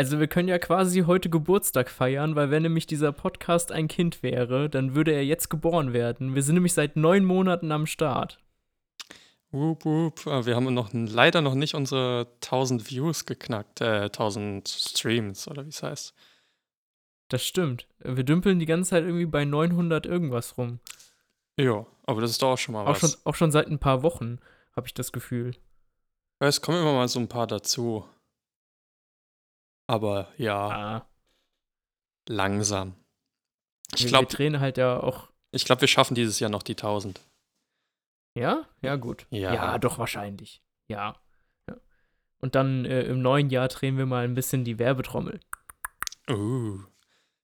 Also wir können ja quasi heute Geburtstag feiern, weil wenn nämlich dieser Podcast ein Kind wäre, dann würde er jetzt geboren werden. Wir sind nämlich seit neun Monaten am Start. Wup, wup. Ah, Wir haben noch leider noch nicht unsere 1000 Views geknackt, äh, 1000 Streams oder wie es heißt. Das stimmt. Wir dümpeln die ganze Zeit irgendwie bei 900 irgendwas rum. Ja, aber das ist doch auch schon mal Auch was. schon, auch schon seit ein paar Wochen, habe ich das Gefühl. Es kommen immer mal so ein paar dazu. Aber ja, Ah, langsam. Ich glaube, wir drehen halt ja auch. ich glaub, wir schaffen dieses Jahr noch die 1000. Ja? Ja, gut. Ja. Ja, doch, wahrscheinlich. Ja. ja. Und dann äh, im neuen Jahr drehen wir mal ein bisschen die Werbetrommel. Uh.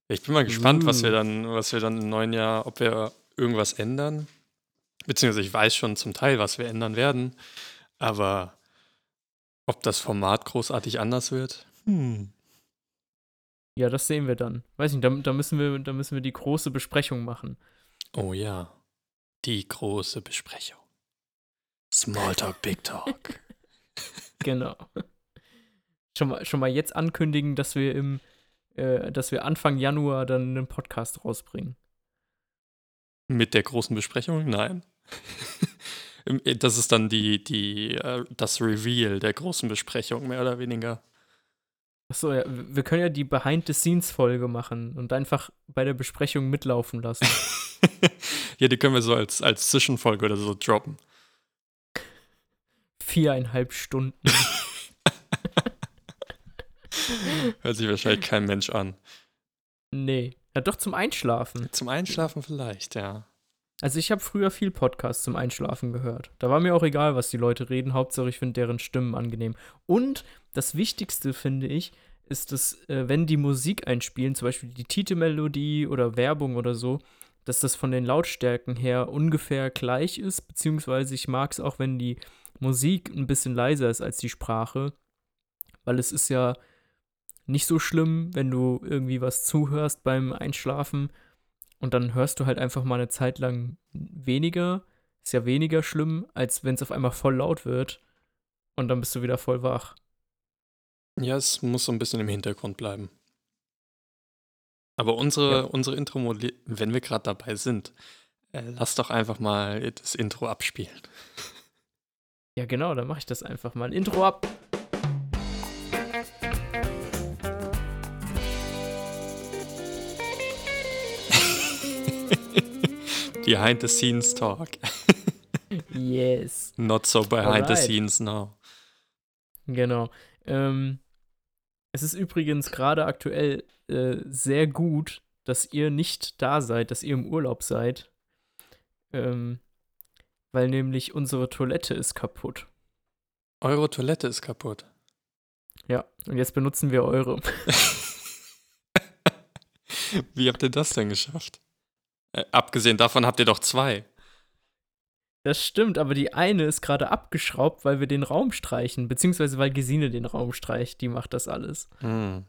Ich bin mal gespannt, was wir Uh. dann, was wir dann im neuen Jahr, ob wir irgendwas ändern. Beziehungsweise ich weiß schon zum Teil, was wir ändern werden. Aber ob das Format großartig anders wird? Hm. Ja, das sehen wir dann. Weiß nicht, da, da, müssen, wir, da müssen wir die große Besprechung machen. Oh ja. Die große Besprechung. Smalltalk, Big Talk. Genau. schon, mal, schon mal jetzt ankündigen, dass wir im, äh, dass wir Anfang Januar dann einen Podcast rausbringen. Mit der großen Besprechung? Nein. Im- Das ist dann die, die, äh, das Reveal der großen Besprechung, mehr oder weniger. Achso, ja, wir können ja die Behind-the-Scenes-Folge machen und einfach bei der Besprechung mitlaufen lassen. ja, die können wir so als, als Zwischenfolge oder so droppen. Viereinhalb Stunden. Hört sich wahrscheinlich kein Mensch an. Nee. Ja, doch zum Einschlafen. Zum Einschlafen vielleicht, ja. Also ich habe früher viel Podcasts zum Einschlafen gehört. Da war mir auch egal, was die Leute reden. Hauptsache, ich finde deren Stimmen angenehm. Und das Wichtigste, finde ich, ist, dass, äh, wenn die Musik einspielen, zum Beispiel die Titelmelodie oder Werbung oder so, dass das von den Lautstärken her ungefähr gleich ist. Beziehungsweise ich mag es auch, wenn die Musik ein bisschen leiser ist als die Sprache. Weil es ist ja nicht so schlimm, wenn du irgendwie was zuhörst beim Einschlafen und dann hörst du halt einfach mal eine Zeit lang weniger. Ist ja weniger schlimm, als wenn es auf einmal voll laut wird und dann bist du wieder voll wach. Ja, es muss so ein bisschen im Hintergrund bleiben. Aber unsere, Ja. unsere Intro, wenn wir gerade dabei sind, äh, lass doch einfach mal das Intro abspielen. Ja, genau, dann mache ich das einfach mal. Intro ab. Behind the scenes talk. Yes. Not so behind the Alright. scenes now. Genau. Ähm, es ist übrigens gerade aktuell äh, sehr gut, dass ihr nicht da seid, dass ihr im Urlaub seid. Ähm, weil nämlich unsere Toilette ist kaputt. Eure Toilette ist kaputt. Ja, und jetzt benutzen wir eure. Wie habt ihr das denn geschafft? Äh, abgesehen davon habt ihr doch zwei. Das stimmt, aber die eine ist gerade abgeschraubt, weil wir den Raum streichen, beziehungsweise weil Gesine den Raum streicht, die macht das alles. Hm.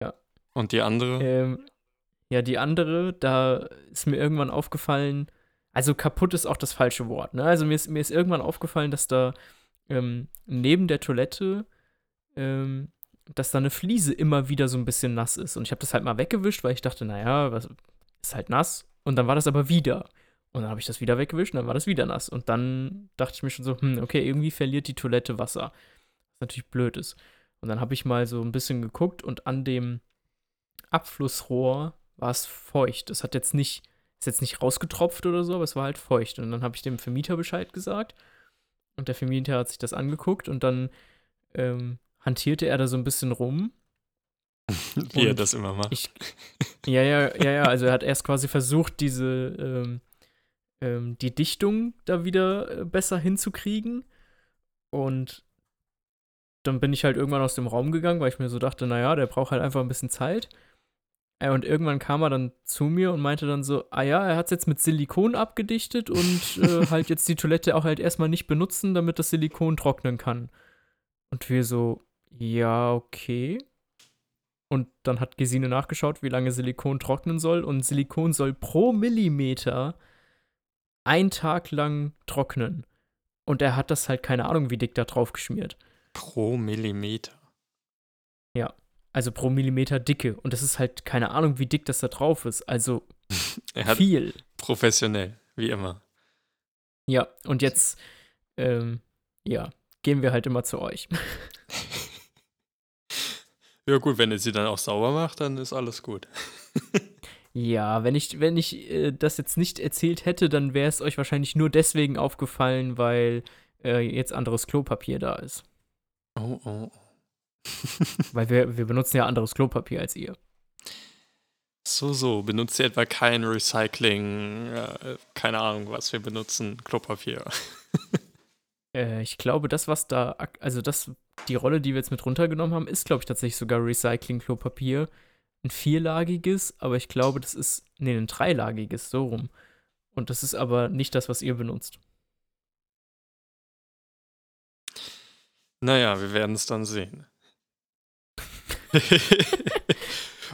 Ja. Und die andere? Ähm, ja, die andere, da ist mir irgendwann aufgefallen, also kaputt ist auch das falsche Wort, ne? Also mir ist, mir ist irgendwann aufgefallen, dass da ähm, neben der Toilette, ähm, dass da eine Fliese immer wieder so ein bisschen nass ist. Und ich habe das halt mal weggewischt, weil ich dachte, naja, was, ist halt nass. Und dann war das aber wieder. Und dann habe ich das wieder weggewischt und dann war das wieder nass. Und dann dachte ich mir schon so, hm, okay, irgendwie verliert die Toilette Wasser. Was natürlich blöd ist. Und dann habe ich mal so ein bisschen geguckt und an dem Abflussrohr war es feucht. Das hat jetzt nicht, ist jetzt nicht rausgetropft oder so, aber es war halt feucht. Und dann habe ich dem Vermieter Bescheid gesagt. Und der Vermieter hat sich das angeguckt und dann ähm, hantierte er da so ein bisschen rum. Wie er das immer macht. Ich, ja, ja, ja, ja. Also er hat erst quasi versucht, diese, ähm, ähm, die Dichtung da wieder äh, besser hinzukriegen. Und dann bin ich halt irgendwann aus dem Raum gegangen, weil ich mir so dachte, naja, der braucht halt einfach ein bisschen Zeit. Äh, Und irgendwann kam er dann zu mir und meinte dann so, ah ja, er hat es jetzt mit Silikon abgedichtet und äh, halt jetzt die Toilette auch halt erstmal nicht benutzen, damit das Silikon trocknen kann. Und wir so, ja, okay. Und dann hat Gesine nachgeschaut, wie lange Silikon trocknen soll. Und Silikon soll pro Millimeter ein Tag lang trocknen. Und er hat das halt keine Ahnung, wie dick da drauf geschmiert. Pro Millimeter. Ja. Also pro Millimeter Dicke. Und das ist halt keine Ahnung, wie dick das da drauf ist. Also viel. professionell, wie immer. Ja, und jetzt, ähm, ja, gehen wir halt immer zu euch. Ja gut, wenn ihr sie dann auch sauber macht, dann ist alles gut. Ja, wenn ich, wenn ich äh, das jetzt nicht erzählt hätte, dann wäre es euch wahrscheinlich nur deswegen aufgefallen, weil äh, jetzt anderes Klopapier da ist. Oh, oh. Weil wir, wir benutzen ja anderes Klopapier als ihr. So, so. Benutzt ihr etwa kein Recycling, äh, keine Ahnung, was wir benutzen, Klopapier. Äh, ich glaube, das, was da, also das, die Rolle, die wir jetzt mit runtergenommen haben, ist, glaube ich, tatsächlich sogar Recycling-Klopapier. Ein vierlagiges, aber ich glaube, das ist, nee, ein dreilagiges, so rum. Und das ist aber nicht das, was ihr benutzt. Naja, wir werden es dann sehen.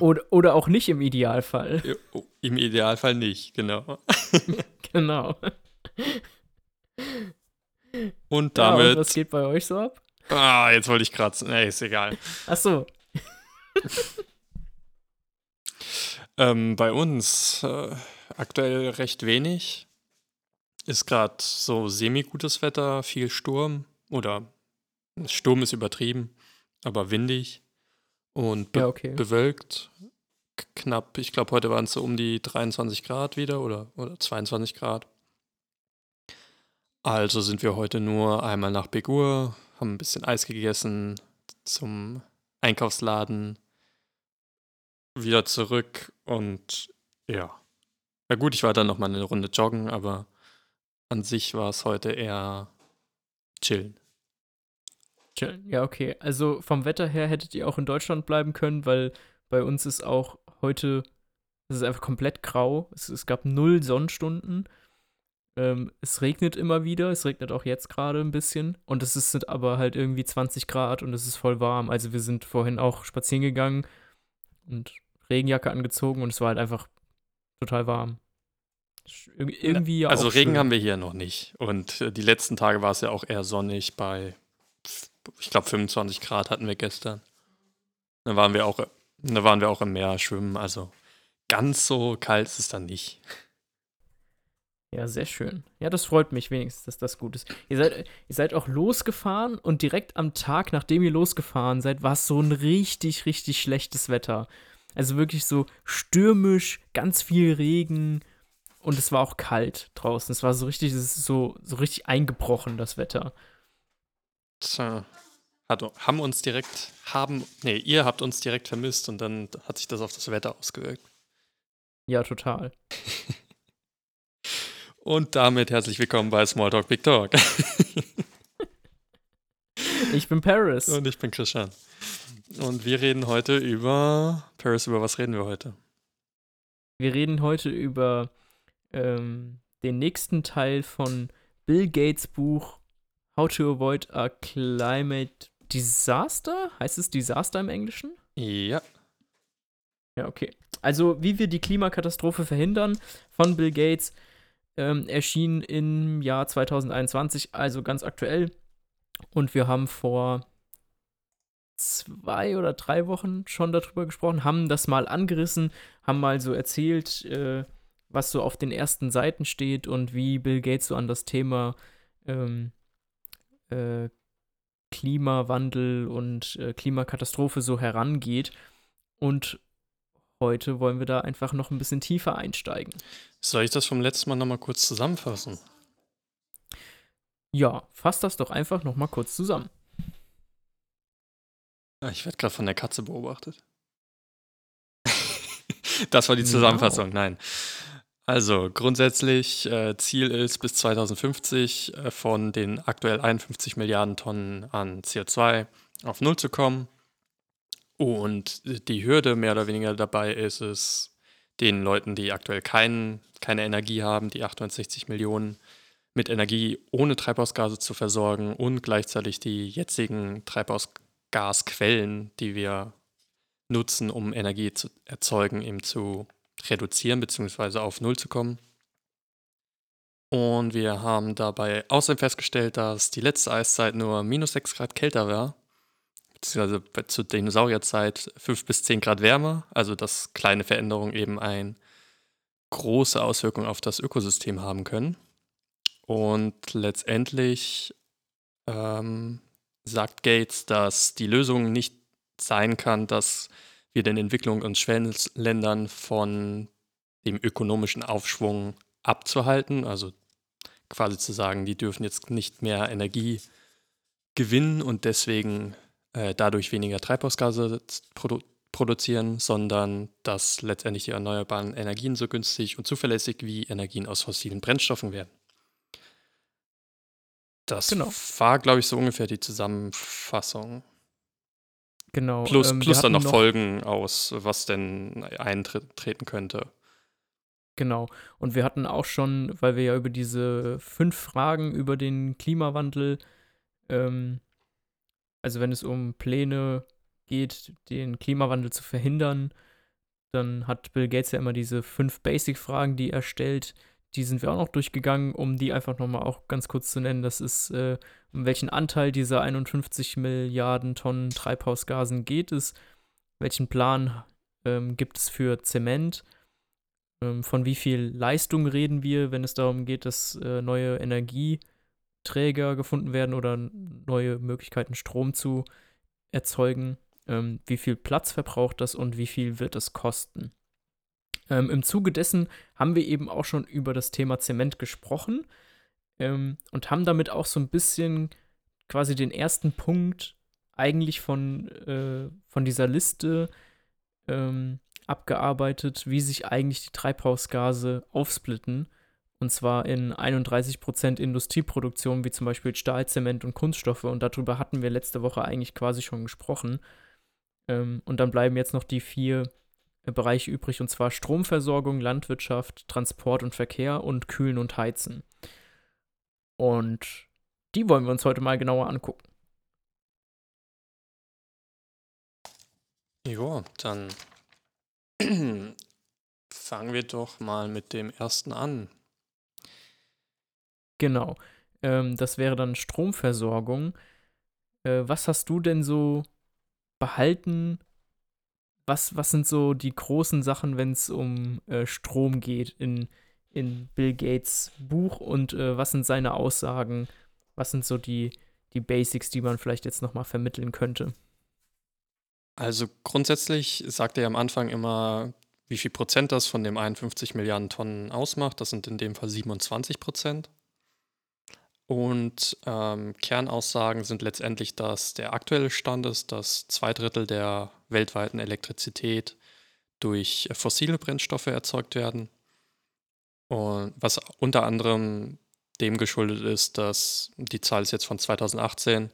Oder, oder auch nicht im Idealfall. Oh, Im Idealfall nicht, genau. genau. Und Ja, und damit. was geht bei euch so ab? ah, jetzt wollte ich kratzen. Nee, ist egal. Ach so, Ähm, bei uns äh, aktuell recht wenig. Ist gerade so semi-gutes Wetter, viel Sturm. Oder Sturm ist übertrieben, aber windig. Und be ja, okay. bewölkt. K- Knapp, ich glaube, heute waren es so um die 23 Grad wieder oder, oder 22 Grad. Also sind wir heute nur einmal nach Begur, haben ein bisschen Eis gegessen, zum Einkaufsladen, wieder zurück und ja. Na gut, ich war dann noch mal eine Runde joggen, aber an sich war es heute eher chillen. Chillen. Ja, okay. Also vom Wetter her hättet ihr auch in Deutschland bleiben können, weil bei uns ist auch heute, es ist einfach komplett grau. Es, es gab null Sonnenstunden. Ähm, es regnet immer wieder. Es regnet auch jetzt gerade ein bisschen. Und es ist sind aber halt irgendwie 20 Grad und es ist voll warm. Also wir sind vorhin auch spazieren gegangen und Regenjacke angezogen und es war halt einfach total warm. Irg- Irgendwie ja also Regen schön. haben wir hier noch nicht. Und äh, die letzten Tage war es ja auch eher sonnig bei, ich glaube, 25 Grad hatten wir gestern. Da waren wir auch, da waren wir auch im Meer schwimmen. Also ganz so kalt ist es dann nicht. Ja, sehr schön. Ja, das freut mich wenigstens, dass das gut ist. Ihr seid, ihr seid auch losgefahren und direkt am Tag, nachdem ihr losgefahren seid, war es so ein richtig, richtig schlechtes Wetter. Also wirklich so stürmisch, ganz viel Regen und es war auch kalt draußen. Es war so richtig, es ist so, so richtig eingebrochen, das Wetter. Tja, hat, haben uns direkt, haben, nee, ihr habt uns direkt vermisst und dann hat sich das auf das Wetter ausgewirkt. Ja, total. Und damit herzlich willkommen bei Smalltalk Big Talk. Ich bin Paris. Und ich bin Christian. Und wir reden heute über. Paris, über was reden wir heute? Wir reden heute über ähm, den nächsten Teil von Bill Gates Buch How to Avoid a Climate Disaster. Heißt es Disaster im Englischen? Ja. Ja, okay. Also, wie wir die Klimakatastrophe verhindern von Bill Gates ähm, erschien im Jahr 2021, also ganz aktuell. Und wir haben vor zwei oder drei Wochen schon darüber gesprochen, haben das mal angerissen, haben mal so erzählt, äh, was so auf den ersten Seiten steht und wie Bill Gates so an das Thema ähm, äh, Klimawandel und äh, Klimakatastrophe so herangeht. Und heute wollen wir da einfach noch ein bisschen tiefer einsteigen. Soll ich das vom letzten Mal nochmal kurz zusammenfassen? Ja, fass das doch einfach noch mal kurz zusammen. Ah, Ich werde gerade von der Katze beobachtet. das war die Wow. Zusammenfassung, nein. Also grundsätzlich äh, Ziel ist bis 2050 äh, von den aktuell 51 Milliarden Tonnen an CO2 auf Null zu kommen. Und die Hürde mehr oder weniger dabei ist es, den Leuten, die aktuell kein, keine Energie haben, die 860 Millionen, mit Energie ohne Treibhausgase zu versorgen und gleichzeitig die jetzigen Treibhausgasquellen, die wir nutzen, um Energie zu erzeugen, eben zu reduzieren bzw. auf Null zu kommen. Und wir haben dabei außerdem festgestellt, dass die letzte Eiszeit nur minus 6 Grad kälter war, beziehungsweise zur Dinosaurierzeit 5 bis 10 Grad wärmer, also dass kleine Veränderungen eben eine große Auswirkung auf das Ökosystem haben können. Und letztendlich ähm, sagt Gates, dass die Lösung nicht sein kann, dass wir den Entwicklungs- und Schwellenländern von dem ökonomischen Aufschwung abzuhalten, also quasi zu sagen, die dürfen jetzt nicht mehr Energie gewinnen und deswegen äh, dadurch weniger Treibhausgase produ produzieren, sondern dass letztendlich die erneuerbaren Energien so günstig und zuverlässig wie Energien aus fossilen Brennstoffen werden. Das genau. war, glaube ich, so ungefähr die Zusammenfassung. Genau. Plus, ähm, plus dann noch, noch Folgen aus, was denn eintreten könnte. Genau. Und wir hatten auch schon, weil wir ja über diese fünf Fragen über den Klimawandel, ähm, also wenn es um Pläne geht, den Klimawandel zu verhindern, dann hat Bill Gates ja immer diese fünf Basic-Fragen, die er stellt. Die sind wir auch noch durchgegangen, um die einfach nochmal auch ganz kurz zu nennen. Das ist, äh, um welchen Anteil dieser 51 Milliarden Tonnen Treibhausgasen geht es, welchen Plan ähm, gibt es für Zement ähm, von wie viel Leistung reden wir, wenn es darum geht, dass äh, neue Energieträger gefunden werden oder neue Möglichkeiten, Strom zu erzeugen? Ähm, wie viel Platz verbraucht das und wie viel wird es kosten? Ähm, Im Zuge dessen haben wir eben auch schon über das Thema Zement gesprochen ähm, und haben damit auch so ein bisschen quasi den ersten Punkt eigentlich von, äh, von dieser Liste ähm, abgearbeitet, wie sich eigentlich die Treibhausgase aufsplitten. Und zwar in 31% Industrieproduktion, wie zum Beispiel Stahl, Zement und Kunststoffe. Und darüber hatten wir letzte Woche eigentlich quasi schon gesprochen. Ähm, und dann bleiben jetzt noch die vier Bereiche übrig, und zwar Stromversorgung, Landwirtschaft, Transport und Verkehr und Kühlen und Heizen. Und die wollen wir uns heute mal genauer angucken. Jo, dann Fangen wir doch mal mit dem ersten an. Genau. Ähm, das wäre dann Stromversorgung. Äh, was hast du denn so behalten? Was, was sind so die großen Sachen, wenn es um äh, Strom geht in, in Bill Gates Buch und äh, was sind seine Aussagen? Was sind so die, die Basics, die man vielleicht jetzt nochmal vermitteln könnte? Also grundsätzlich sagt er am Anfang immer, wie viel Prozent das von dem 51 Milliarden Tonnen ausmacht. Das sind in dem Fall 27 Prozent. Und ähm, Kernaussagen sind letztendlich, dass der aktuelle Stand ist, dass zwei Drittel der weltweiten Elektrizität durch fossile Brennstoffe erzeugt werden. Und was unter anderem dem geschuldet ist, dass die Zahl ist jetzt von 2018,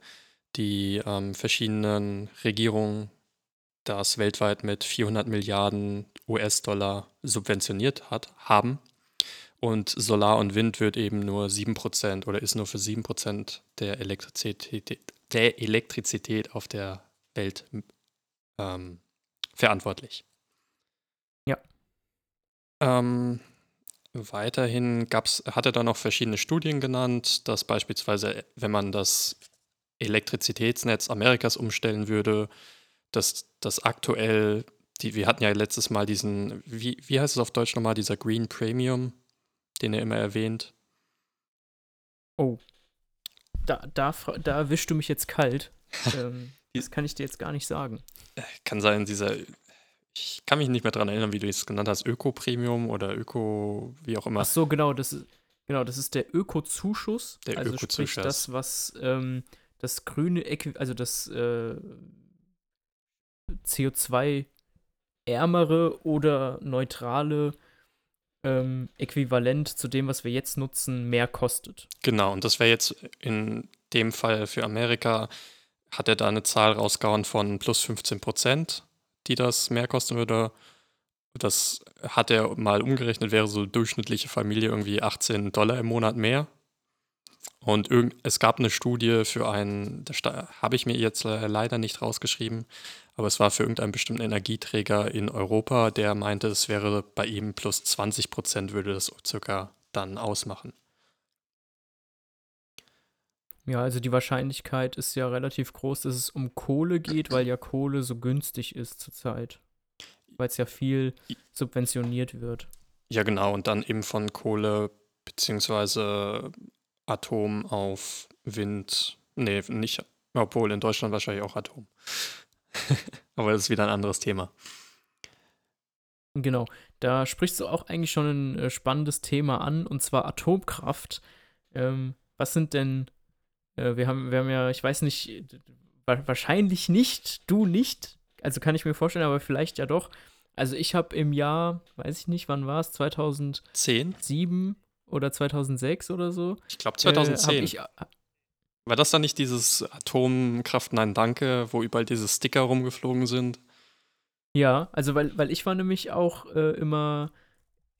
die ähm, verschiedenen Regierungen das weltweit mit 400 Milliarden US-Dollar subventioniert hat, haben. Und Solar und Wind wird eben nur 7% oder ist nur für 7% der Elektrizität, der Elektrizität auf der Welt ähm, verantwortlich. Ja. Ähm, weiterhin gab's, hat er dann noch verschiedene Studien genannt, dass beispielsweise, wenn man das Elektrizitätsnetz Amerikas umstellen würde, dass das aktuell, die, wir hatten ja letztes Mal diesen, wie, wie heißt es auf Deutsch nochmal, dieser Green Premium, den er immer erwähnt. Oh. Da, da, da erwischst du mich jetzt kalt. ähm, das kann ich dir jetzt gar nicht sagen. Kann sein, dieser, ich kann mich nicht mehr daran erinnern, wie du es genannt hast, Öko-Premium oder Öko, wie auch immer. Ach so, genau, das ist, genau, das ist der Öko-Zuschuss. Der also Öko-Zuschuss. sprich das, was ähm, das grüne, also das äh, CO2-ärmere oder neutrale ähm, Äquivalent zu dem, was wir jetzt nutzen, mehr kostet. Genau, und das wäre jetzt in dem Fall für Amerika, hat er da eine Zahl rausgehauen von plus 15 Prozent, die das mehr kosten würde. Das hat er mal umgerechnet, wäre so durchschnittliche Familie irgendwie 18 Dollar im Monat mehr. Und es gab eine Studie für einen, habe ich mir jetzt leider nicht rausgeschrieben, aber es war für irgendeinen bestimmten Energieträger in Europa, der meinte, es wäre bei ihm plus 20 Prozent würde das circa dann ausmachen. Ja, also die Wahrscheinlichkeit ist ja relativ groß, dass es um Kohle geht, weil ja Kohle so günstig ist zurzeit. Weil es ja viel subventioniert wird. Ja, genau. Und dann eben von Kohle beziehungsweise Atom auf Wind. Nee, nicht, obwohl in Deutschland wahrscheinlich auch Atom. Aber das ist wieder ein anderes Thema. Genau, da sprichst du auch eigentlich schon ein äh, spannendes Thema an, und zwar Atomkraft. Ähm, was sind denn, äh, wir, haben, wir haben ja, ich weiß nicht, wahrscheinlich nicht, du nicht, also kann ich mir vorstellen, aber vielleicht ja doch. Also ich habe im Jahr, weiß ich nicht, wann war es, 2010? 7 oder 2006 oder so? Ich glaube 2010. Äh, war das dann nicht dieses Atomkraft Nein Danke, wo überall diese Sticker rumgeflogen sind? Ja, also weil, weil ich war nämlich auch äh, immer,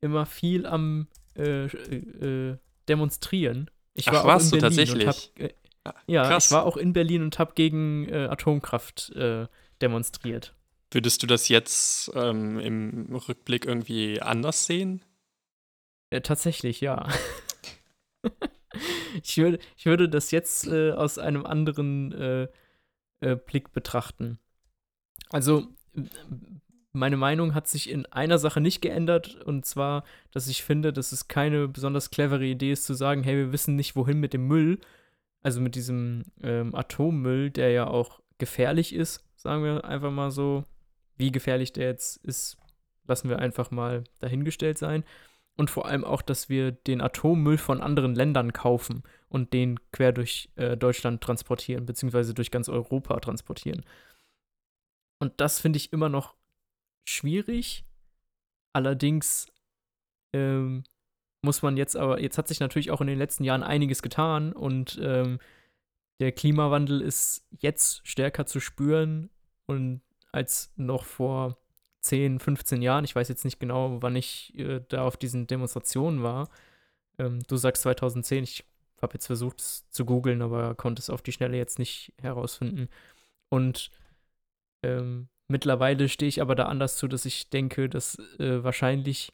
immer viel am äh, äh, Demonstrieren. Ich war Ach, warst du tatsächlich? Hab, äh, ah, ja, Krass. ich war auch in Berlin und habe gegen äh, Atomkraft äh, demonstriert. Würdest du das jetzt ähm, im Rückblick irgendwie anders sehen? tatsächlich, ja. ich, würde, ich würde das jetzt aus einem anderen Blick betrachten. Also, meine Meinung hat sich in einer Sache nicht geändert und zwar, dass ich finde, dass es keine besonders clevere Idee ist zu sagen, hey, wir wissen nicht, wohin mit dem Müll, also mit diesem ähm, Atommüll, der ja auch gefährlich ist, sagen wir einfach mal so. Wie gefährlich der jetzt ist, lassen wir einfach mal dahingestellt sein. Und vor allem auch, dass wir den Atommüll von anderen Ländern kaufen und den quer durch äh, Deutschland transportieren, beziehungsweise durch ganz Europa transportieren. Und das finde ich immer noch schwierig. Allerdings ähm, muss man jetzt aber, jetzt hat sich natürlich auch in den letzten Jahren einiges getan und ähm, der Klimawandel ist jetzt stärker zu spüren und als noch vor 10, 15 Jahren. Ich weiß jetzt nicht genau, wann ich äh, da auf diesen Demonstrationen war. Ähm, du sagst 2010, ich habe jetzt versucht es zu googeln, aber konnte es auf die Schnelle jetzt nicht herausfinden. Und ähm, mittlerweile stehe ich aber da anders zu, dass ich denke, dass äh, wahrscheinlich,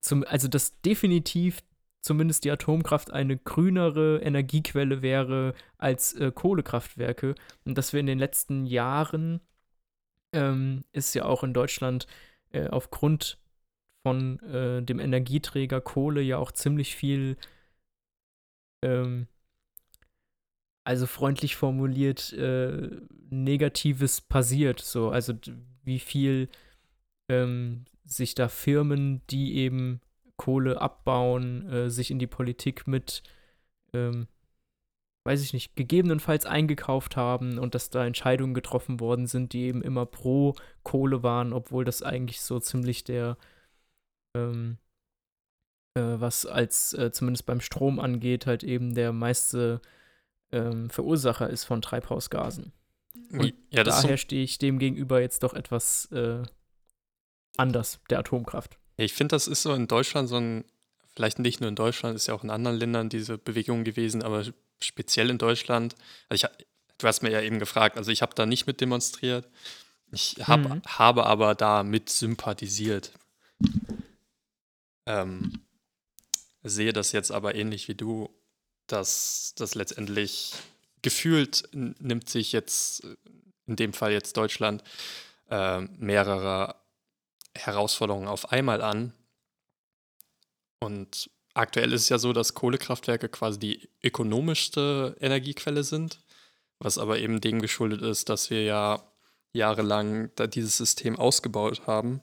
zum, also dass definitiv zumindest die Atomkraft eine grünere Energiequelle wäre als äh, Kohlekraftwerke. Und dass wir in den letzten Jahren ähm, ist ja auch in Deutschland äh, aufgrund von äh, dem Energieträger Kohle ja auch ziemlich viel ähm, also freundlich formuliert, äh, Negatives passiert. So, also wie viel ähm, sich da Firmen, die eben Kohle abbauen, äh, sich in die Politik mit, ähm, weiß ich nicht, gegebenenfalls eingekauft haben und dass da Entscheidungen getroffen worden sind, die eben immer pro Kohle waren, obwohl das eigentlich so ziemlich der, ähm, äh, was als äh, zumindest beim Strom angeht, halt eben der meiste ähm, Verursacher ist von Treibhausgasen. Und ja, daher stehe ich dem gegenüber jetzt doch etwas äh, anders, der Atomkraft. Ja, ich finde, das ist so in Deutschland so ein, vielleicht nicht nur in Deutschland, ist ja auch in anderen Ländern diese Bewegung gewesen, aber speziell in Deutschland. Also ich, du hast mir ja eben gefragt, also ich habe da nicht mit demonstriert. Ich hab, mhm. habe aber da mit sympathisiert. Ähm, sehe das jetzt aber ähnlich wie du dass das letztendlich gefühlt nimmt sich jetzt, in dem Fall jetzt Deutschland, äh, mehrere Herausforderungen auf einmal an. Und aktuell ist es ja so, dass Kohlekraftwerke quasi die ökonomischste Energiequelle sind, was aber eben dem geschuldet ist, dass wir ja jahrelang dieses System ausgebaut haben,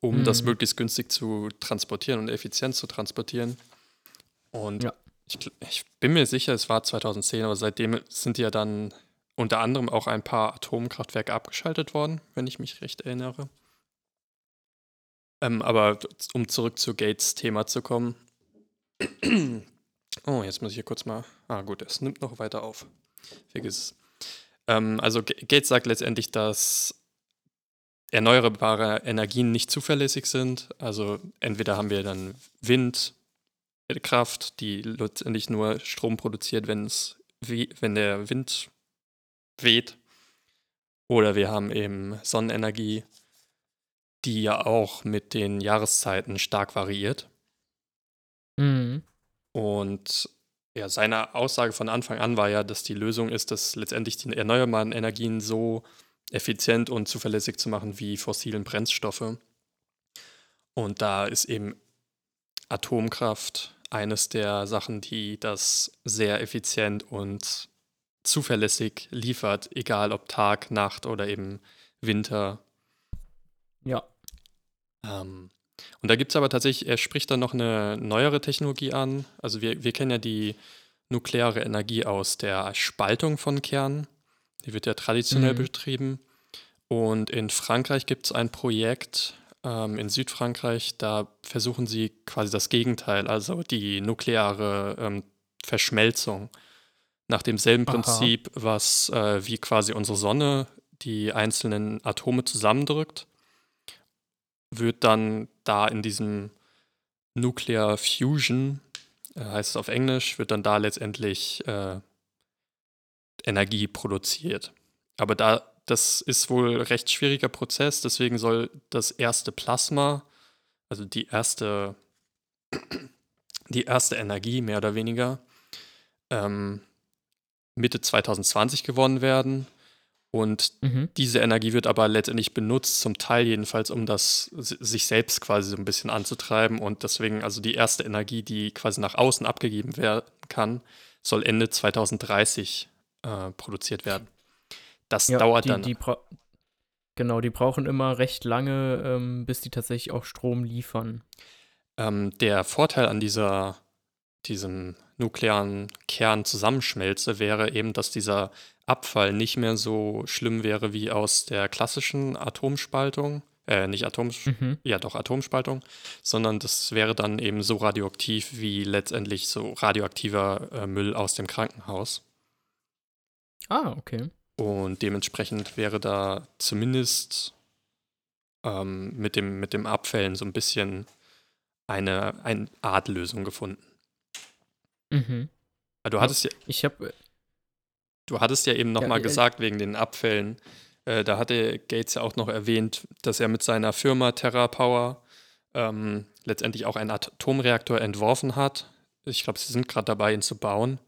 um mhm. das möglichst günstig zu transportieren und effizient zu transportieren. Und ja ich, ich, bin mir sicher, es war 2010, aber seitdem sind ja dann unter anderem auch ein paar Atomkraftwerke abgeschaltet worden, wenn ich mich recht erinnere. Ähm, aber um zurück zu Gates Thema zu kommen. Oh, jetzt muss ich hier kurz mal. Ah, gut, es nimmt noch weiter auf. Vergiss es. Ähm, also Gates sagt letztendlich, dass erneuerbare Energien nicht zuverlässig sind. Also entweder haben wir dann Wind, Kraft, die letztendlich nur Strom produziert, wenn es wenn der Wind weht. Oder wir haben eben Sonnenenergie, die ja auch mit den Jahreszeiten stark variiert. Mhm. Und ja, seine Aussage von Anfang an war ja, dass die Lösung ist, dass letztendlich die erneuerbaren Energien so effizient und zuverlässig zu machen wie fossilen Brennstoffe. Und da ist eben Atomkraft eines der Sachen, die das sehr effizient und zuverlässig liefert, egal ob Tag, Nacht oder eben Winter. Ja. Ähm, und da gibt es aber tatsächlich, er spricht dann noch eine neuere Technologie an. Also wir, wir kennen ja die nukleare Energie aus der Spaltung von Kernen. Die wird ja traditionell mhm. betrieben. Und in Frankreich gibt es ein Projekt, ähm, in Südfrankreich, da versuchen sie quasi das Gegenteil, also die nukleare ähm, Verschmelzung. Nach demselben Aha. Prinzip, was äh, wie quasi unsere Sonne die einzelnen Atome zusammendrückt, wird dann da in diesem Nuclear Fusion, äh, heißt es auf Englisch, wird dann da letztendlich äh, Energie produziert. Aber da, das ist wohl ein recht schwieriger Prozess, deswegen soll das erste Plasma, also die erste, die erste Energie mehr oder weniger, ähm, Mitte 2020 gewonnen werden. Und mhm. diese Energie wird aber letztendlich benutzt, zum Teil jedenfalls, um das sich selbst quasi so ein bisschen anzutreiben. Und deswegen, also die erste Energie, die quasi nach außen abgegeben werden kann, soll Ende 2030 äh, produziert werden. Das ja, dauert die, dann. Die genau, die brauchen immer recht lange, ähm, bis die tatsächlich auch Strom liefern. Ähm, der Vorteil an dieser, diesem nuklearen Kern zusammenschmelze, wäre eben, dass dieser Abfall nicht mehr so schlimm wäre wie aus der klassischen Atomspaltung. Äh, nicht Atom, mhm. ja doch Atomspaltung, sondern das wäre dann eben so radioaktiv wie letztendlich so radioaktiver äh, Müll aus dem Krankenhaus. Ah, okay. Und dementsprechend wäre da zumindest ähm, mit, dem, mit dem Abfällen so ein bisschen eine, eine Art Lösung gefunden. Mhm. Du hattest ja. Ich habe. Du hattest ja eben nochmal ja, gesagt, wegen den Abfällen. Äh, da hatte Gates ja auch noch erwähnt, dass er mit seiner Firma TerraPower ähm, letztendlich auch einen Atomreaktor entworfen hat. Ich glaube, sie sind gerade dabei, ihn zu bauen,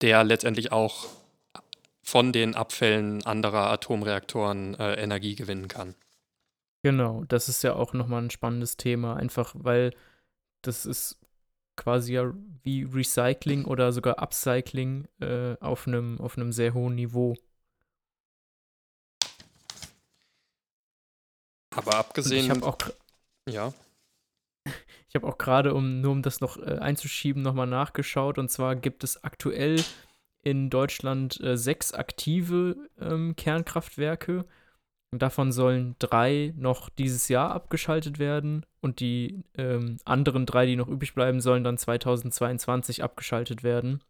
der letztendlich auch von den Abfällen anderer Atomreaktoren äh, Energie gewinnen kann. Genau, das ist ja auch nochmal ein spannendes Thema, einfach weil das ist quasi ja wie Recycling oder sogar Upcycling äh, auf einem auf sehr hohen Niveau. Aber abgesehen. ich habe auch. Ja. Ich habe auch gerade, um nur um das noch äh, einzuschieben, nochmal nachgeschaut. Und zwar gibt es aktuell in Deutschland äh, sechs aktive ähm, Kernkraftwerke und davon sollen drei noch dieses Jahr abgeschaltet werden und die ähm, anderen drei, die noch übrig bleiben, sollen dann 2022 abgeschaltet werden.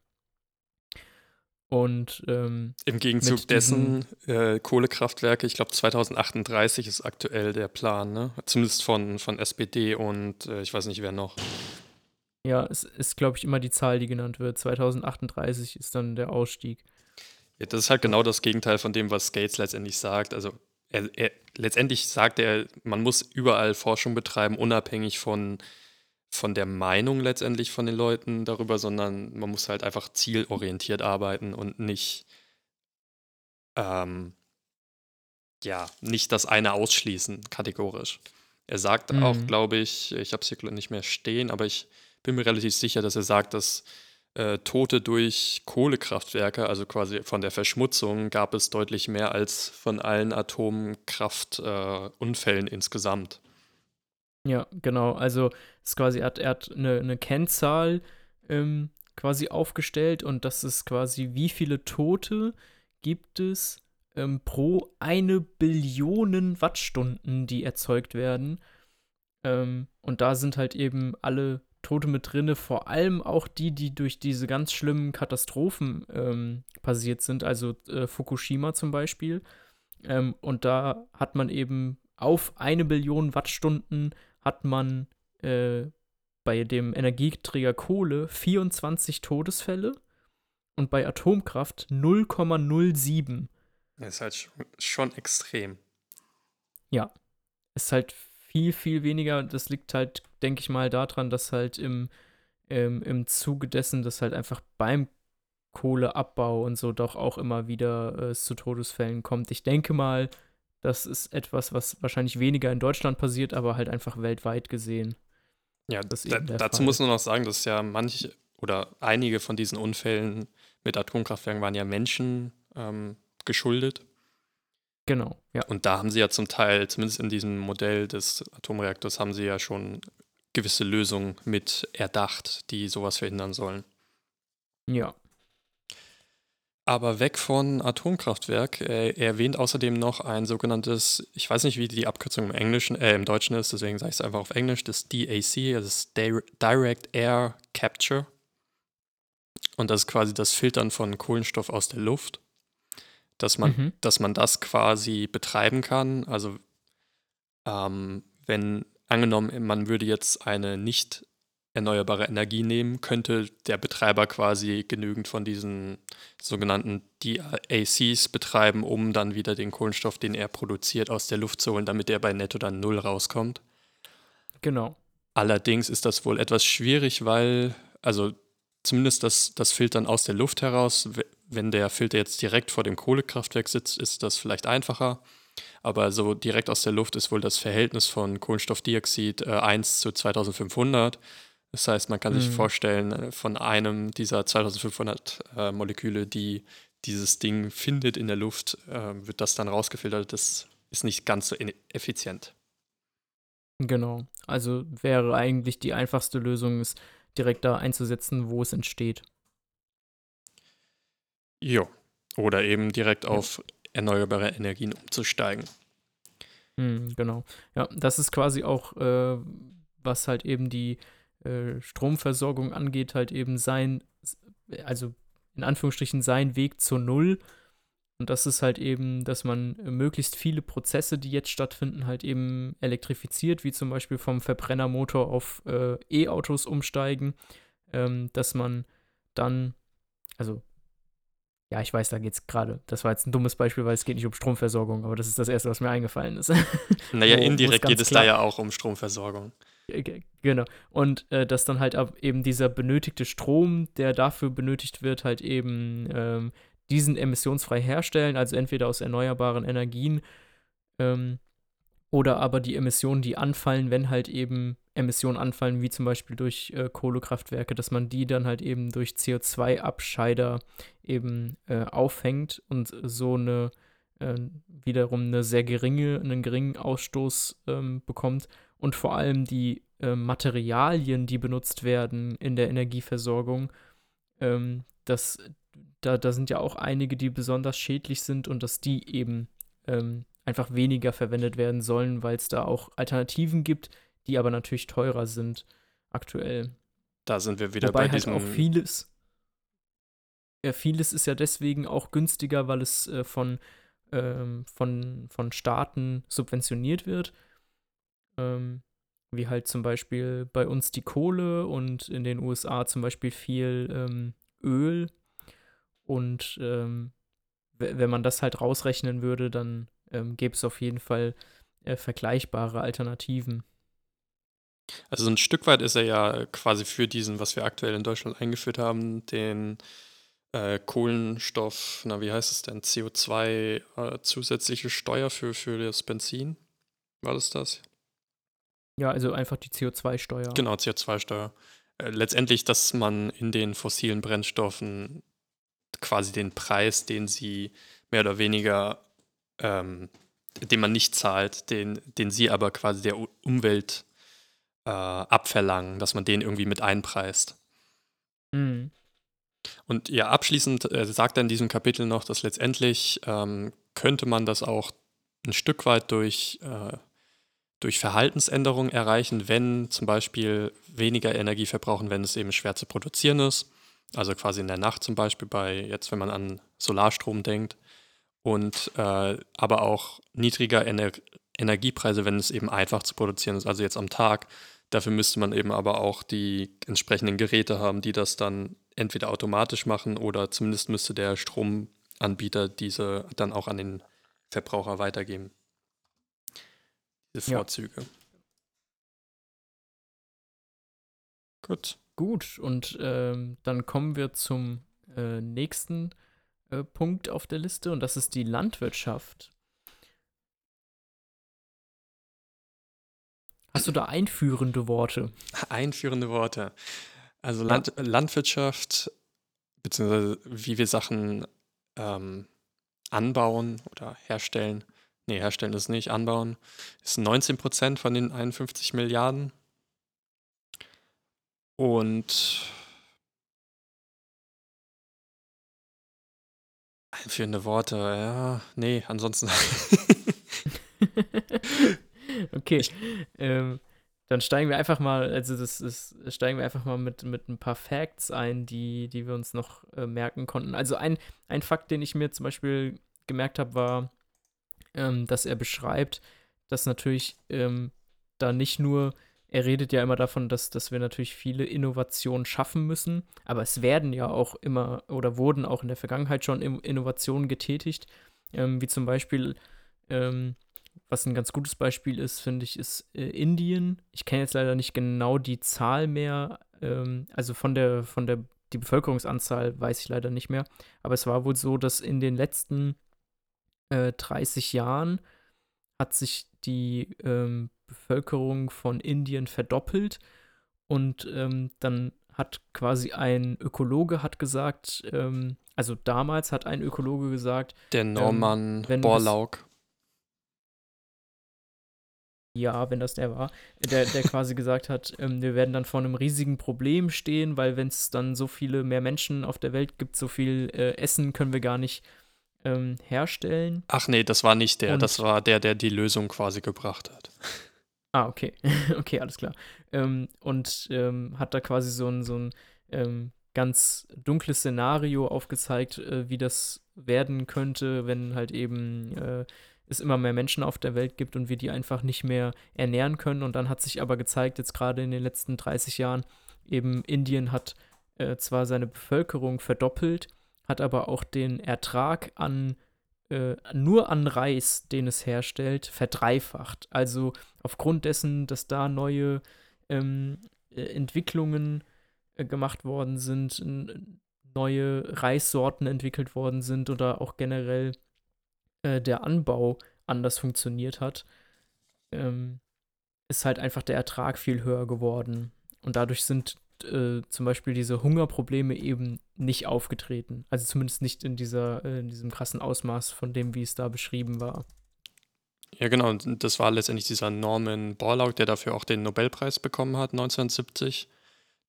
Und ähm, im Gegenzug dessen äh, Kohlekraftwerke, ich glaube 2038 ist aktuell der Plan, ne? Zumindest von, von SPD und äh, ich weiß nicht wer noch. Ja, es ist, glaube ich, immer die Zahl, die genannt wird. 2038 ist dann der Ausstieg. Ja, das ist halt genau das Gegenteil von dem, was Gates letztendlich sagt. Also er, er, letztendlich sagt er, man muss überall Forschung betreiben, unabhängig von, von der Meinung letztendlich von den Leuten darüber, sondern man muss halt einfach zielorientiert arbeiten und nicht, ähm, ja, nicht das eine ausschließen, kategorisch. Er sagt mhm. auch, glaube ich, ich habe es hier nicht mehr stehen, aber ich bin mir relativ sicher, dass er sagt, dass äh, Tote durch Kohlekraftwerke, also quasi von der Verschmutzung, gab es deutlich mehr als von allen Atomkraftunfällen äh, insgesamt. Ja, genau. Also es quasi, er hat, er hat eine, eine Kennzahl ähm, quasi aufgestellt und das ist quasi, wie viele Tote gibt es ähm, pro eine Billion Wattstunden, die erzeugt werden. Ähm, und da sind halt eben alle Tote mit drinne, vor allem auch die, die durch diese ganz schlimmen Katastrophen ähm, passiert sind, also äh, Fukushima zum Beispiel. Ähm, und da hat man eben auf eine Billion Wattstunden hat man äh, bei dem Energieträger Kohle 24 Todesfälle und bei Atomkraft 0,07. Das ist halt schon extrem. Ja, ist halt viel, viel weniger. Das liegt halt, denke ich mal, daran, dass halt im ähm, im Zuge dessen, dass halt einfach beim Kohleabbau und so doch auch immer wieder äh, zu Todesfällen kommt. Ich denke mal, das ist etwas, was wahrscheinlich weniger in Deutschland passiert, aber halt einfach weltweit gesehen. Ja, da, dazu Fall. muss man noch sagen, dass ja manche oder einige von diesen Unfällen mit Atomkraftwerken waren ja Menschen ähm, geschuldet. Genau, ja. Und da haben sie ja zum Teil, zumindest in diesem Modell des Atomreaktors, haben sie ja schon gewisse Lösungen mit erdacht, die sowas verhindern sollen. Ja. Aber weg von Atomkraftwerk. Er erwähnt außerdem noch ein sogenanntes, ich weiß nicht, wie die Abkürzung im Englischen, äh, im Deutschen ist, deswegen sage ich es einfach auf Englisch, das DAC, also das Direct Air Capture. Und das ist quasi das Filtern von Kohlenstoff aus der Luft dass man, mhm. dass man das quasi betreiben kann. Also ähm, wenn angenommen, man würde jetzt eine nicht erneuerbare Energie nehmen, könnte der Betreiber quasi genügend von diesen sogenannten DACs betreiben, um dann wieder den Kohlenstoff, den er produziert, aus der Luft zu holen, damit er bei Netto dann null rauskommt. Genau. Allerdings ist das wohl etwas schwierig, weil, also zumindest das, das Filtern aus der Luft heraus, wenn der Filter jetzt direkt vor dem Kohlekraftwerk sitzt, ist das vielleicht einfacher. Aber so direkt aus der Luft ist wohl das Verhältnis von Kohlenstoffdioxid äh, 1 zu 2500. Das heißt, man kann mhm. sich vorstellen, äh, von einem dieser 2500 äh, Moleküle, die dieses Ding findet in der Luft, äh, wird das dann rausgefiltert. Das ist nicht ganz so effizient. Genau. Also wäre eigentlich die einfachste Lösung, es direkt da einzusetzen, wo es entsteht. Jo. Oder eben direkt ja. auf erneuerbare Energien umzusteigen. Mhm, genau. Ja, das ist quasi auch, äh, was halt eben die äh, Stromversorgung angeht, halt eben sein, also in Anführungsstrichen sein Weg zur Null. Und das ist halt eben, dass man möglichst viele Prozesse, die jetzt stattfinden, halt eben elektrifiziert, wie zum Beispiel vom Verbrennermotor auf äh, E-Autos umsteigen, ähm, dass man dann, also ja, ich weiß, da geht es gerade. Das war jetzt ein dummes Beispiel, weil es geht nicht um Stromversorgung, aber das ist das Erste, was mir eingefallen ist. Naja, Wo, indirekt geht es da ja auch um Stromversorgung. Genau. Und äh, dass dann halt eben dieser benötigte Strom, der dafür benötigt wird, halt eben ähm, diesen emissionsfrei herstellen, also entweder aus erneuerbaren Energien ähm, oder aber die Emissionen, die anfallen, wenn halt eben Emissionen anfallen, wie zum Beispiel durch äh, Kohlekraftwerke, dass man die dann halt eben durch CO2-Abscheider eben äh, aufhängt und so eine äh, wiederum eine sehr geringe, einen geringen Ausstoß ähm, bekommt und vor allem die äh, Materialien, die benutzt werden in der Energieversorgung, ähm, das, da, da sind ja auch einige, die besonders schädlich sind und dass die eben ähm, einfach weniger verwendet werden sollen, weil es da auch Alternativen gibt, die aber natürlich teurer sind aktuell. Da sind wir wieder Wobei bei halt diesem auch vieles. Ja, vieles ist ja deswegen auch günstiger, weil es äh, von, ähm, von, von Staaten subventioniert wird. Ähm, wie halt zum Beispiel bei uns die Kohle und in den USA zum Beispiel viel ähm, Öl. Und ähm, wenn man das halt rausrechnen würde, dann ähm, gäbe es auf jeden Fall äh, vergleichbare Alternativen. Also ein Stück weit ist er ja quasi für diesen, was wir aktuell in Deutschland eingeführt haben, den äh, Kohlenstoff, na wie heißt es denn, CO2 äh, zusätzliche Steuer für, für das Benzin. War das das? Ja, also einfach die CO2-Steuer. Genau, CO2-Steuer. Äh, letztendlich, dass man in den fossilen Brennstoffen quasi den Preis, den sie mehr oder weniger, ähm, den man nicht zahlt, den, den sie aber quasi der Umwelt äh, abverlangen, dass man den irgendwie mit einpreist. Mhm. Und ja, abschließend äh, sagt er in diesem Kapitel noch, dass letztendlich ähm, könnte man das auch ein Stück weit durch, äh, durch Verhaltensänderungen erreichen, wenn zum Beispiel weniger Energie verbrauchen, wenn es eben schwer zu produzieren ist. Also quasi in der Nacht zum Beispiel bei, jetzt wenn man an Solarstrom denkt. Und äh, aber auch niedriger Ener Energiepreise, wenn es eben einfach zu produzieren ist, also jetzt am Tag. Dafür müsste man eben aber auch die entsprechenden Geräte haben, die das dann entweder automatisch machen oder zumindest müsste der Stromanbieter diese dann auch an den Verbraucher weitergeben. Diese Vorzüge. Ja. Gut. Gut, und ähm, dann kommen wir zum äh, nächsten äh, Punkt auf der Liste und das ist die Landwirtschaft. Hast du da einführende Worte? Einführende Worte. Also Land, Landwirtschaft, beziehungsweise wie wir Sachen ähm, anbauen oder herstellen. Nee, herstellen ist nicht, anbauen, ist 19 Prozent von den 51 Milliarden. Und einführende Worte, ja, nee, ansonsten. okay. Ähm, dann steigen wir einfach mal, also das ist, steigen wir einfach mal mit, mit ein paar Facts ein, die, die wir uns noch äh, merken konnten. Also ein, ein Fakt, den ich mir zum Beispiel gemerkt habe, war, ähm, dass er beschreibt, dass natürlich ähm, da nicht nur, er redet ja immer davon, dass, dass wir natürlich viele Innovationen schaffen müssen, aber es werden ja auch immer oder wurden auch in der Vergangenheit schon Innovationen getätigt, ähm, wie zum Beispiel ähm, was ein ganz gutes Beispiel ist, finde ich, ist äh, Indien. Ich kenne jetzt leider nicht genau die Zahl mehr, ähm, also von der, von der, die Bevölkerungsanzahl weiß ich leider nicht mehr. Aber es war wohl so, dass in den letzten äh, 30 Jahren hat sich die ähm, Bevölkerung von Indien verdoppelt und ähm, dann hat quasi ein Ökologe hat gesagt, ähm, also damals hat ein Ökologe gesagt, der Norman ähm, Borlaug ja, wenn das der war, der, der quasi gesagt hat, ähm, wir werden dann vor einem riesigen Problem stehen, weil wenn es dann so viele mehr Menschen auf der Welt gibt, so viel äh, Essen können wir gar nicht ähm, herstellen. Ach nee, das war nicht der, Und, das war der, der die Lösung quasi gebracht hat. Ah, okay, okay, alles klar. Ähm, und ähm, hat da quasi so ein, so ein ähm, ganz dunkles Szenario aufgezeigt, äh, wie das werden könnte, wenn halt eben äh, es immer mehr Menschen auf der Welt gibt und wir die einfach nicht mehr ernähren können. Und dann hat sich aber gezeigt, jetzt gerade in den letzten 30 Jahren, eben Indien hat äh, zwar seine Bevölkerung verdoppelt, hat aber auch den Ertrag an äh, nur an Reis, den es herstellt, verdreifacht. Also aufgrund dessen, dass da neue ähm, äh, Entwicklungen äh, gemacht worden sind, neue Reissorten entwickelt worden sind oder auch generell äh, der Anbau anders funktioniert hat, ähm, ist halt einfach der Ertrag viel höher geworden. Und dadurch sind äh, zum Beispiel diese Hungerprobleme eben nicht aufgetreten. Also zumindest nicht in, dieser, äh, in diesem krassen Ausmaß von dem, wie es da beschrieben war. Ja, genau. Und das war letztendlich dieser Norman Borlaug, der dafür auch den Nobelpreis bekommen hat, 1970,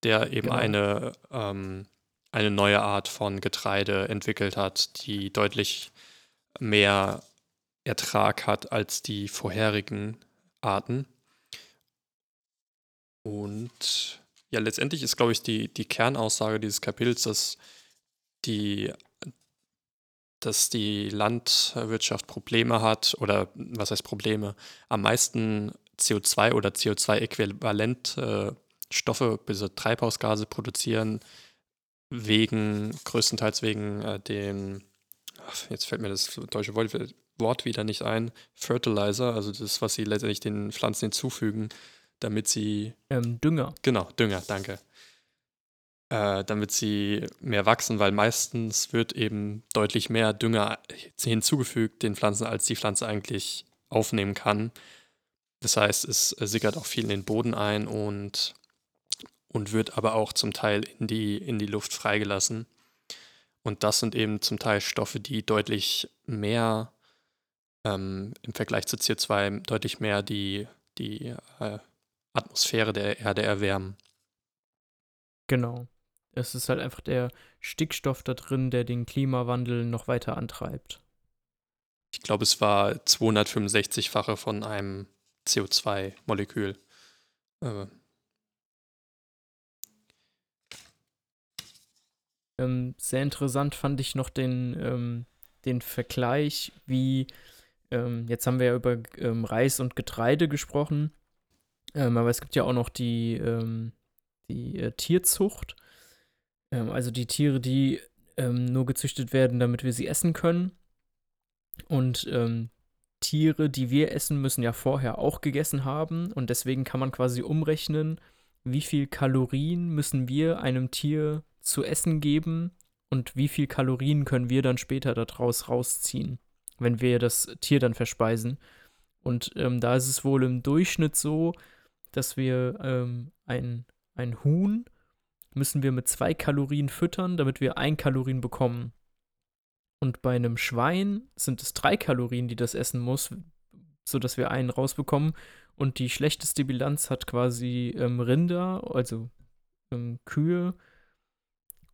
der eben genau. eine, ähm, eine neue Art von Getreide entwickelt hat, die deutlich mehr Ertrag hat als die vorherigen Arten. Und ja, letztendlich ist, glaube ich, die, die Kernaussage dieses Kapitels, dass die, dass die Landwirtschaft Probleme hat, oder was heißt Probleme, am meisten CO2 oder CO2-Äquivalent Stoffe, also Treibhausgase produzieren, wegen, größtenteils wegen äh, den jetzt fällt mir das deutsche Wort wieder nicht ein, Fertilizer, also das, was sie letztendlich den Pflanzen hinzufügen, damit sie. Ähm, Dünger. Genau, Dünger, danke. Äh, damit sie mehr wachsen, weil meistens wird eben deutlich mehr Dünger hinzugefügt den Pflanzen, als die Pflanze eigentlich aufnehmen kann. Das heißt, es sickert auch viel in den Boden ein und, und wird aber auch zum Teil in die, in die Luft freigelassen. Und das sind eben zum Teil Stoffe, die deutlich mehr ähm, im Vergleich zu CO2 deutlich mehr die, die äh, Atmosphäre der Erde erwärmen. Genau. Es ist halt einfach der Stickstoff da drin, der den Klimawandel noch weiter antreibt. Ich glaube, es war 265-fache von einem CO2-Molekül. Äh, Ähm, sehr interessant fand ich noch den, ähm, den Vergleich, wie ähm, jetzt haben wir ja über ähm, Reis und Getreide gesprochen, ähm, aber es gibt ja auch noch die, ähm, die äh, Tierzucht, also die Tiere, die nur gezüchtet werden, damit wir sie essen können. Und Tiere, die wir essen, müssen ja vorher auch gegessen haben. Und deswegen kann man quasi umrechnen, wie viel Kalorien müssen wir einem Tier zu essen geben und wie viel Kalorien können wir dann später daraus rausziehen, wenn wir das Tier dann verspeisen. Und ähm, da ist es wohl im Durchschnitt so, dass wir ähm, ein, ein Huhn müssen wir mit zwei Kalorien füttern, damit wir ein Kalorien bekommen. Und bei einem Schwein sind es drei Kalorien, die das essen muss, sodass wir einen rausbekommen. Und die schlechteste Bilanz hat quasi ähm, Rinder, also ähm, Kühe.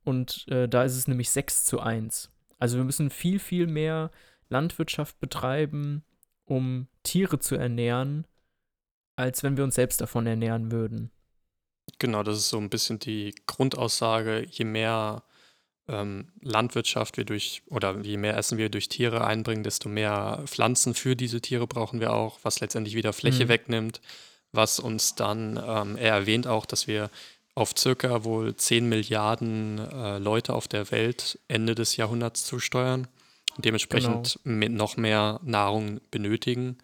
Und äh, da ist es nämlich 6 zu 1. Also wir müssen viel, viel mehr Landwirtschaft betreiben, um Tiere zu ernähren, als wenn wir uns selbst davon ernähren würden. Genau, das ist so ein bisschen die Grundaussage. Je mehr ähm, Landwirtschaft wir durch oder je mehr Essen wir durch Tiere einbringen, desto mehr Pflanzen für diese Tiere brauchen wir auch, was letztendlich wieder Fläche Mhm. wegnimmt, was uns dann, ähm, er erwähnt auch, dass wir auf circa wohl 10 Milliarden äh, Leute auf der Welt Ende des Jahrhunderts zusteuern und Genau. dementsprechend mit noch mehr Nahrung benötigen.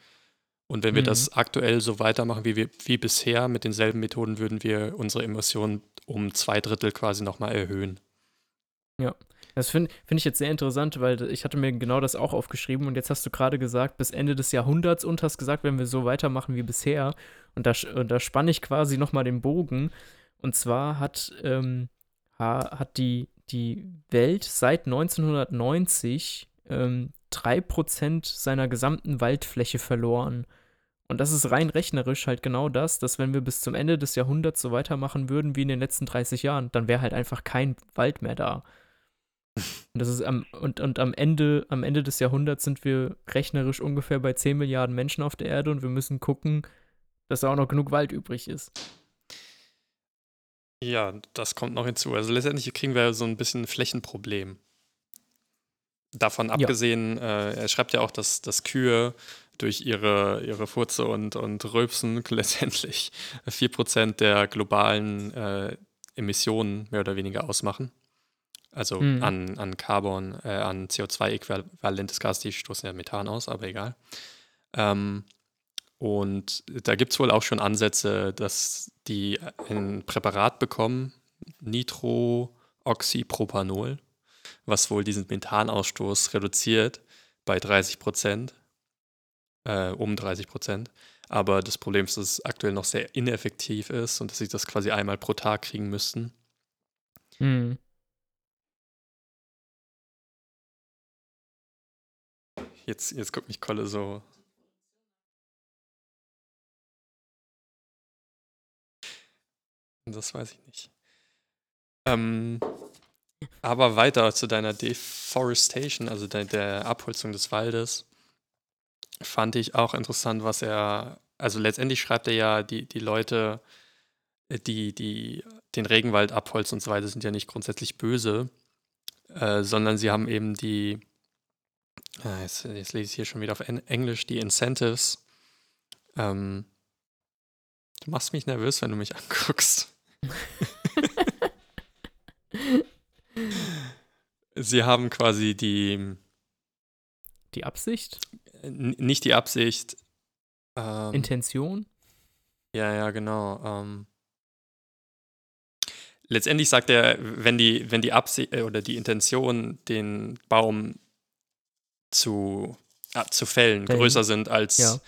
Und wenn wir Mhm. das aktuell so weitermachen wie, wir, wie bisher mit denselben Methoden, würden wir unsere Emissionen um zwei Drittel quasi nochmal erhöhen. Ja, das finde find ich jetzt sehr interessant, weil ich hatte mir genau das auch aufgeschrieben und jetzt hast du gerade gesagt, bis Ende des Jahrhunderts und hast gesagt, wenn wir so weitermachen wie bisher. Und da, und da spanne ich quasi nochmal den Bogen. Und zwar hat, ähm, ha, hat die, die Welt seit 1990 ähm, 3% seiner gesamten Waldfläche verloren. Und das ist rein rechnerisch halt genau das, dass wenn wir bis zum Ende des Jahrhunderts so weitermachen würden wie in den letzten 30 Jahren, dann wäre halt einfach kein Wald mehr da. Und das ist am, und, und am Ende, am Ende des Jahrhunderts sind wir rechnerisch ungefähr bei 10 Milliarden Menschen auf der Erde und wir müssen gucken, dass da auch noch genug Wald übrig ist. Ja, das kommt noch hinzu. Also letztendlich kriegen wir so ein bisschen ein Flächenproblem. Davon Ja. abgesehen, äh, er schreibt ja auch, dass, dass Kühe durch ihre, ihre Furze und, und Rülpsen letztendlich 4% der globalen äh, Emissionen mehr oder weniger ausmachen. Also Mhm. an, an Carbon, äh, an CO2-äquivalentes Gas, die stoßen ja Methan aus, aber egal. Ähm, und da gibt es wohl auch schon Ansätze, dass die ein Präparat bekommen, Nitrooxypropanol, was wohl diesen Methanausstoß reduziert bei 30 Prozent, äh, um 30 Prozent. Aber das Problem ist, dass es aktuell noch sehr ineffektiv ist und dass sie das quasi einmal pro Tag kriegen müssten. Hm. Jetzt, jetzt guckt mich Kolle so. Das weiß ich nicht. Ähm, aber weiter zu deiner Deforestation, also de der Abholzung des Waldes, fand ich auch interessant, was er, also letztendlich schreibt er ja, die, die Leute, äh, die, die den Regenwald abholzen und so weiter, sind ja nicht grundsätzlich böse, äh, sondern sie haben eben die, äh, jetzt, jetzt lese ich hier schon wieder auf En- Englisch, die Incentives. Ähm, du machst mich nervös, wenn du mich anguckst. Sie haben quasi die, Die Absicht? nicht die Absicht, ähm, Intention? Ja, ja, genau. Ähm, letztendlich sagt er, wenn die, wenn die Absicht oder die Intention, den Baum zu, ah, zu fällen, Fällen. größer sind als, Ja.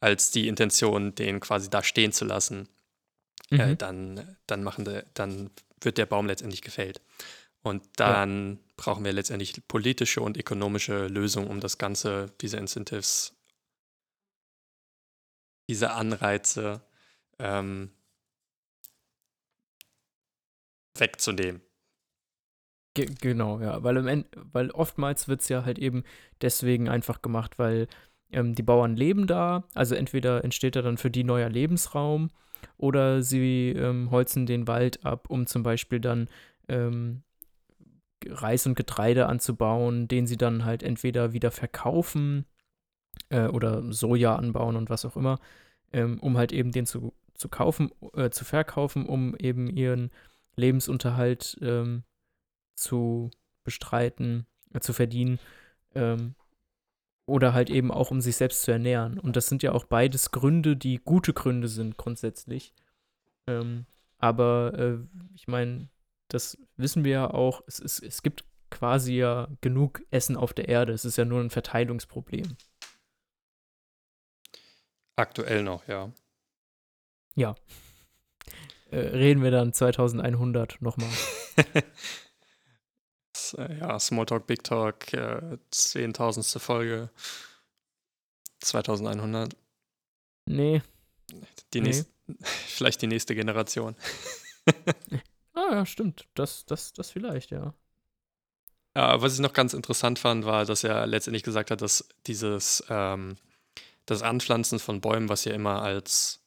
als die Intention, den quasi da stehen zu lassen, äh, Mhm. dann, dann, machen de, dann wird der Baum letztendlich gefällt. Und dann brauchen wir letztendlich politische und ökonomische Lösungen, um das Ganze, diese Incentives, diese Anreize ähm, wegzunehmen. Ge genau, ja. Weil, im End weil oftmals wird es ja halt eben deswegen einfach gemacht, weil ähm, die Bauern leben da. Also entweder entsteht da dann für die neuer Lebensraum oder sie ähm, holzen den Wald ab, um zum Beispiel dann ähm, Reis und Getreide anzubauen, den sie dann halt entweder wieder verkaufen äh, oder Soja anbauen und was auch immer, ähm, um halt eben den zu, zu kaufen, äh, zu verkaufen, um eben ihren Lebensunterhalt ähm, zu bestreiten, äh, zu verdienen. Ähm, oder halt eben auch, um sich selbst zu ernähren. Und das sind ja auch beides Gründe, die gute Gründe sind grundsätzlich. Ähm, Aber äh, ich meine, das wissen wir ja auch, es, es, es gibt quasi ja genug Essen auf der Erde. Es ist ja nur ein Verteilungsproblem. Aktuell noch, ja. Ja. Äh, reden wir dann 2100 nochmal. Äh, ja, Smalltalk, Big Talk, äh, 10.000. Folge. 2100. Nee. Die nee. Nächst, vielleicht die nächste Generation. ah ja, stimmt. Das, das, das vielleicht, ja. Ja, was ich noch ganz interessant fand, war, dass er letztendlich gesagt hat, dass dieses ähm, das Anpflanzen von Bäumen, was ja immer als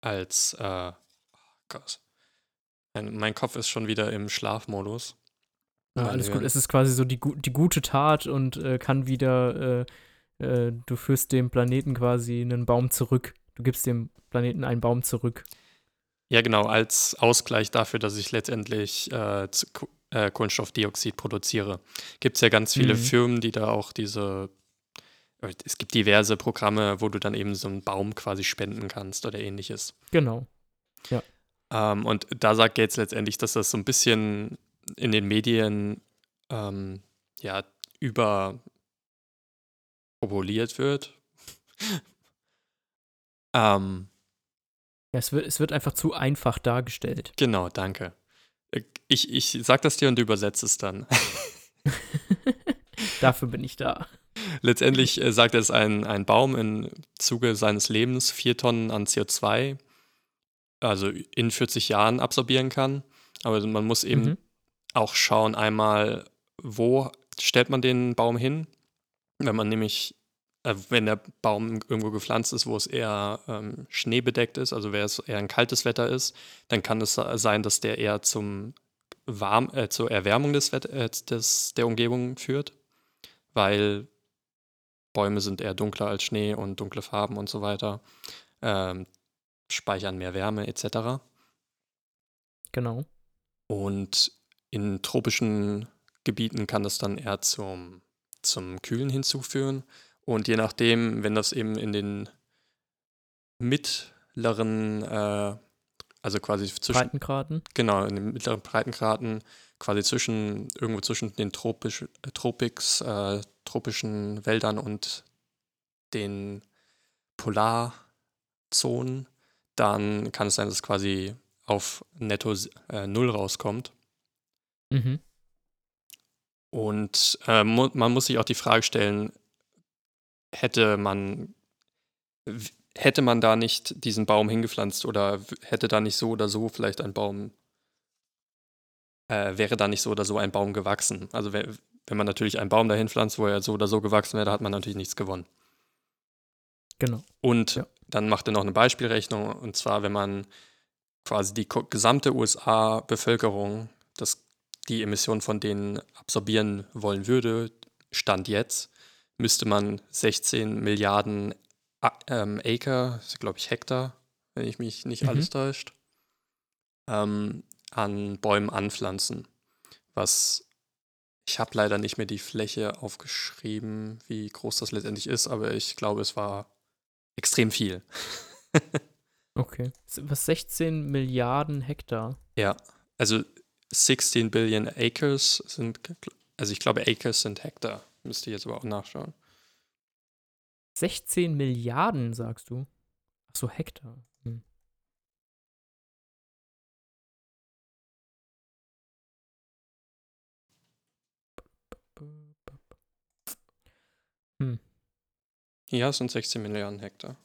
als äh, oh Gott, mein, mein Kopf ist schon wieder im Schlafmodus. Ja, alles gut. Es ist quasi so die, die gute Tat und äh, kann wieder, äh, äh, du führst dem Planeten quasi einen Baum zurück. Du gibst dem Planeten einen Baum zurück. Ja, genau, als Ausgleich dafür, dass ich letztendlich äh, äh, Kohlenstoffdioxid produziere. Gibt es ja ganz viele mhm. Firmen, die da auch diese, es gibt diverse Programme, wo du dann eben so einen Baum quasi spenden kannst oder ähnliches. Genau. Ja. Ähm, und da sagt Gates letztendlich, dass das so ein bisschen in den Medien ähm, ja überpopuliert wird. ähm, ja, es wird, es wird einfach zu einfach dargestellt. Genau, danke. Äh, ich, ich sag das dir und du übersetzt es dann. Dafür bin ich da. Letztendlich äh, sagt er, dass ein, ein Baum im Zuge seines Lebens vier Tonnen an CO2, also in 40 Jahren, absorbieren kann. Aber man muss eben mhm. Auch schauen, einmal, wo stellt man den Baum hin? Wenn man nämlich äh, wenn der Baum irgendwo gepflanzt ist, wo es eher ähm, schneebedeckt ist, also wenn es eher ein kaltes Wetter ist, dann kann es sein, dass der eher zum Warm, äh, zur Erwärmung des, äh, des, der Umgebung führt, weil Bäume sind eher dunkler als Schnee und dunkle Farben und so weiter, ähm, speichern mehr Wärme etc. Genau. Und in tropischen Gebieten kann das dann eher zum, zum Kühlen hinzuführen. Und je nachdem, wenn das eben in den mittleren, äh, also quasi zwischen. Breitengraden? Genau, in den mittleren Breitengraden, quasi zwischen, irgendwo zwischen den Tropisch, äh, Tropics, äh, tropischen Wäldern und den Polarzonen, dann kann es sein, dass es quasi auf netto äh, Null rauskommt. Mhm. Und äh, mu man muss sich auch die Frage stellen, hätte man hätte man da nicht diesen Baum hingepflanzt oder hätte da nicht so oder so vielleicht ein Baum äh, wäre da nicht so oder so ein Baum gewachsen. Also wenn, man natürlich einen Baum dahin pflanzt, wo er so oder so gewachsen wäre, hat man natürlich nichts gewonnen. Genau. Und ja. dann macht er noch eine Beispielrechnung und zwar, wenn man quasi die gesamte USA-Bevölkerung, die Emissionen von denen absorbieren wollen würde, Stand jetzt, müsste man 16 Milliarden ähm, Acre, glaube ich Hektar, wenn ich mich nicht mhm. alles täuscht, ähm, an Bäumen anpflanzen. Was ich habe leider nicht mehr die Fläche aufgeschrieben, wie groß das letztendlich ist, aber ich glaube, es war extrem viel. okay. Was 16 Milliarden Hektar? Ja, also 16 Billion Acres sind, also ich glaube, Acres sind Hektar. Müsste ich jetzt aber auch nachschauen. 16 Milliarden, sagst du? Ach so, Hektar. Hm. Hm. Ja, es sind 16 Milliarden Hektar.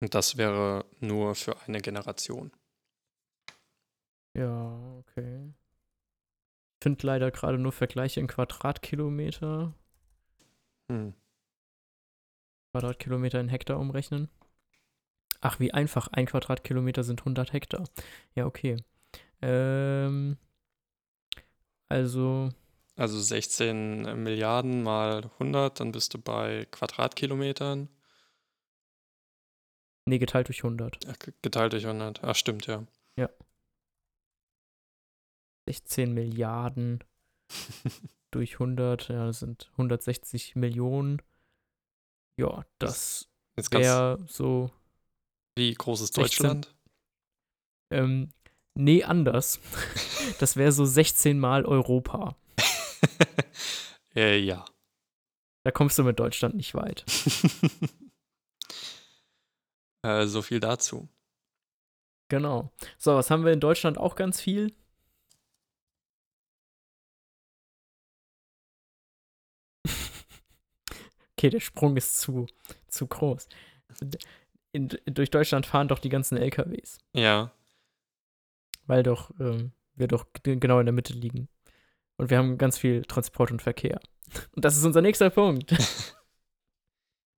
Und das wäre nur für eine Generation. Ja, okay. Ich finde leider gerade nur Vergleiche in Quadratkilometer. Hm. Quadratkilometer in Hektar umrechnen. Ach, wie einfach. Ein Quadratkilometer sind 100 Hektar. Ja, okay. Ähm, also. Also 16 Milliarden mal 100, dann bist du bei Quadratkilometern. Nee, geteilt durch 100. Ach, geteilt durch 100. Ach, stimmt, ja. Ja. 16 Milliarden durch 100, ja, das sind 160 Millionen. Ja, das wäre so, wie groß ist 16. Deutschland? ähm, nee, anders. Das wäre so 16 mal Europa. äh, ja. Da kommst du mit Deutschland nicht weit. Äh, so viel dazu. Genau. So, was haben wir in Deutschland auch ganz viel? okay, der Sprung ist zu, zu groß. In, durch Deutschland fahren doch die ganzen LKWs, Ja. weil doch ähm, wir doch genau in der Mitte liegen. Und wir haben ganz viel Transport und Verkehr. Und das ist unser nächster Punkt.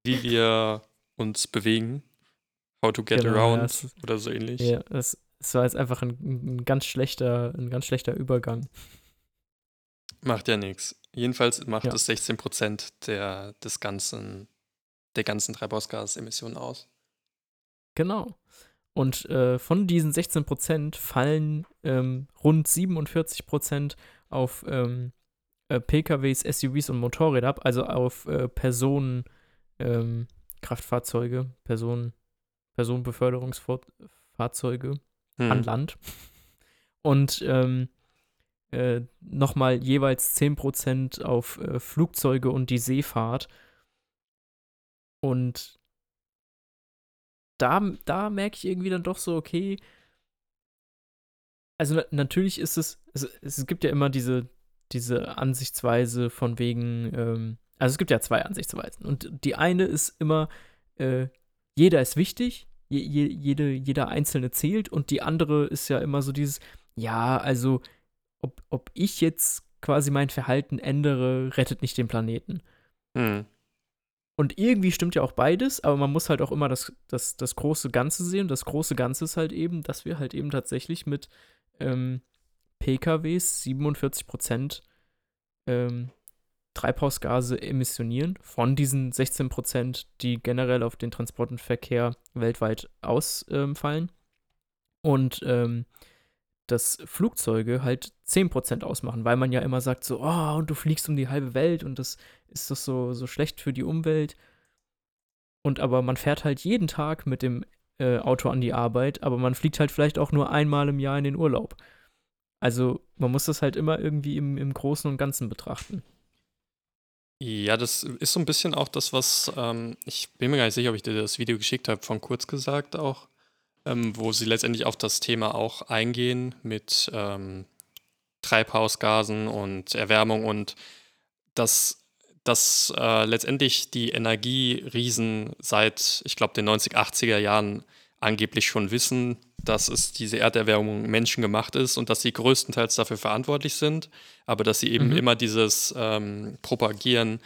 Wie wir uns bewegen. How to get Genau, around es ist- oder so ähnlich. Ja, das, das war jetzt einfach ein, ein ganz schlechter, ein ganz schlechter Übergang. Macht ja nichts. Jedenfalls macht Ja. es 16% der, des ganzen, der ganzen Treibhausgasemissionen aus. Genau. Und äh, von diesen 16% fallen ähm, rund 47% auf ähm, äh, PKWs, SUVs und Motorräder ab, also auf äh, Personen, ähm, Personen, Personenbeförderungsfahrzeuge an Hm. Land. Und ähm, äh, nochmal jeweils 10% auf äh, Flugzeuge und die Seefahrt. Und da, da merke ich irgendwie dann doch so, okay. Also na natürlich ist es, es, es gibt ja immer diese, diese Ansichtsweise von wegen, ähm, also es gibt ja zwei Ansichtsweisen. Und die eine ist immer, äh, jeder ist wichtig, je, je, jede, jeder Einzelne zählt. Und die andere ist ja immer so dieses, ja, also ob, ob ich jetzt quasi mein Verhalten ändere, rettet nicht den Planeten. Hm. Und irgendwie stimmt ja auch beides, aber man muss halt auch immer das, das, das große Ganze sehen. Das große Ganze ist halt eben, dass wir halt eben tatsächlich mit ähm, PKWs 47 Prozent ähm, Treibhausgase emissionieren von diesen 16 Prozent, die generell auf den Transport und Verkehr weltweit ausfallen. und ähm, dass Flugzeuge halt 10% ausmachen, weil man ja immer sagt so, oh, und du fliegst um die halbe Welt und das ist doch so, so schlecht für die Umwelt. Und aber man fährt halt jeden Tag mit dem äh, Auto an die Arbeit, aber man fliegt halt vielleicht auch nur einmal im Jahr in den Urlaub. Also man muss das halt immer irgendwie im, im Großen und Ganzen betrachten. Ja, das ist so ein bisschen auch das, was, ähm, ich bin mir gar nicht sicher, ob ich dir das Video geschickt habe, von kurz gesagt auch, ähm, wo sie letztendlich auf das Thema auch eingehen mit ähm, Treibhausgasen und Erwärmung und dass, dass äh, letztendlich die Energieriesen seit, ich glaube, den 90, 80er Jahren angeblich schon wissen, dass es diese Erderwärmung menschengemacht ist und dass sie größtenteils dafür verantwortlich sind, aber dass sie eben Mhm. immer dieses ähm, Propagieren,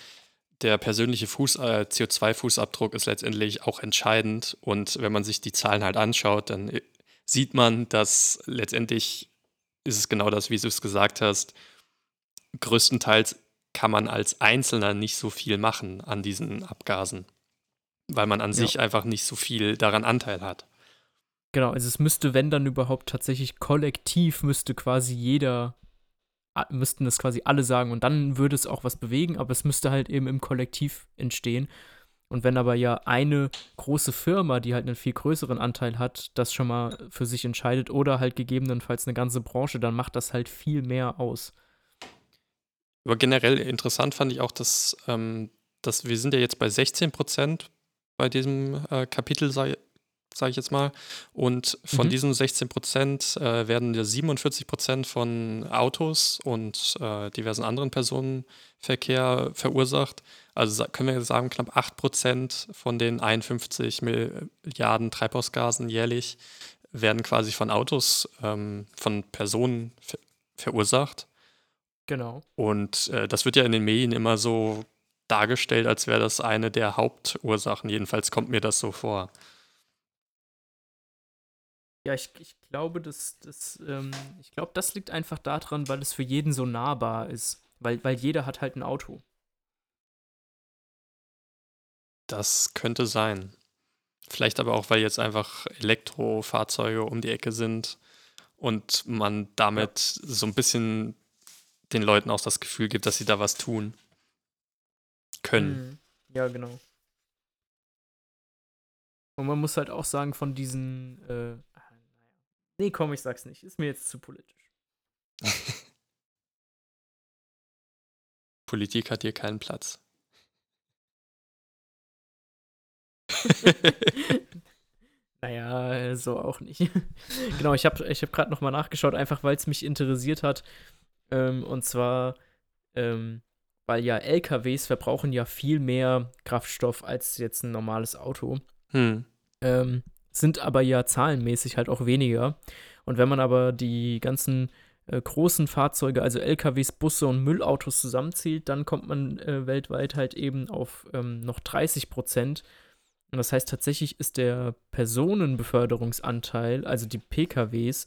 der persönliche Fuß, äh, CO2-Fußabdruck ist letztendlich auch entscheidend. Und wenn man sich die Zahlen halt anschaut, dann äh, sieht man, dass letztendlich ist es genau das, wie du es gesagt hast. Größtenteils kann man als Einzelner nicht so viel machen an diesen Abgasen, weil man an Ja. sich einfach nicht so viel daran Anteil hat. Genau, also es müsste, wenn dann überhaupt tatsächlich kollektiv, müsste quasi jeder, müssten das quasi alle sagen und dann würde es auch was bewegen, aber es müsste halt eben im Kollektiv entstehen. Und wenn aber ja eine große Firma, die halt einen viel größeren Anteil hat, das schon mal für sich entscheidet oder halt gegebenenfalls eine ganze Branche, dann macht das halt viel mehr aus. Aber generell interessant fand ich auch, dass, ähm, dass wir sind ja jetzt bei 16 Prozent bei diesem äh, Kapitel, sage sag ich jetzt mal. Und von Mhm. diesen 16 Prozent äh, werden ja 47 Prozent von Autos und äh, diversen anderen Personenverkehr verursacht. Also können wir sagen, knapp 8 Prozent von den 51 Milliarden Treibhausgasen jährlich werden quasi von Autos, ähm, von Personen ver verursacht. Genau. Und äh, das wird ja in den Medien immer so dargestellt, als wäre das eine der Hauptursachen. Jedenfalls kommt mir das so vor. Ja, ich, ich glaube, das, das, ähm, ich glaube, das liegt einfach daran, weil es für jeden so nahbar ist. Weil, weil jeder hat halt ein Auto. Das könnte sein. Vielleicht aber auch, weil jetzt einfach Elektrofahrzeuge um die Ecke sind und man damit so ein bisschen den Leuten auch das Gefühl gibt, dass sie da was tun können. Mhm. Ja, genau. Und man muss halt auch sagen, von diesen, äh, nee, komm, ich sag's nicht, ist mir jetzt zu politisch. Politik hat hier keinen Platz. naja, so auch nicht. genau, ich habe ich hab gerade nochmal nachgeschaut, einfach weil es mich interessiert hat. Ähm, und zwar, ähm, weil ja LKWs verbrauchen ja viel mehr Kraftstoff als jetzt ein normales Auto. Hm. Ähm, sind aber ja zahlenmäßig halt auch weniger. Und wenn man aber die ganzen äh, großen Fahrzeuge, also LKWs, Busse und Müllautos zusammenzählt, dann kommt man äh, weltweit halt eben auf ähm, noch 30 Prozent. Und das heißt, tatsächlich ist der Personenbeförderungsanteil, also die PKWs,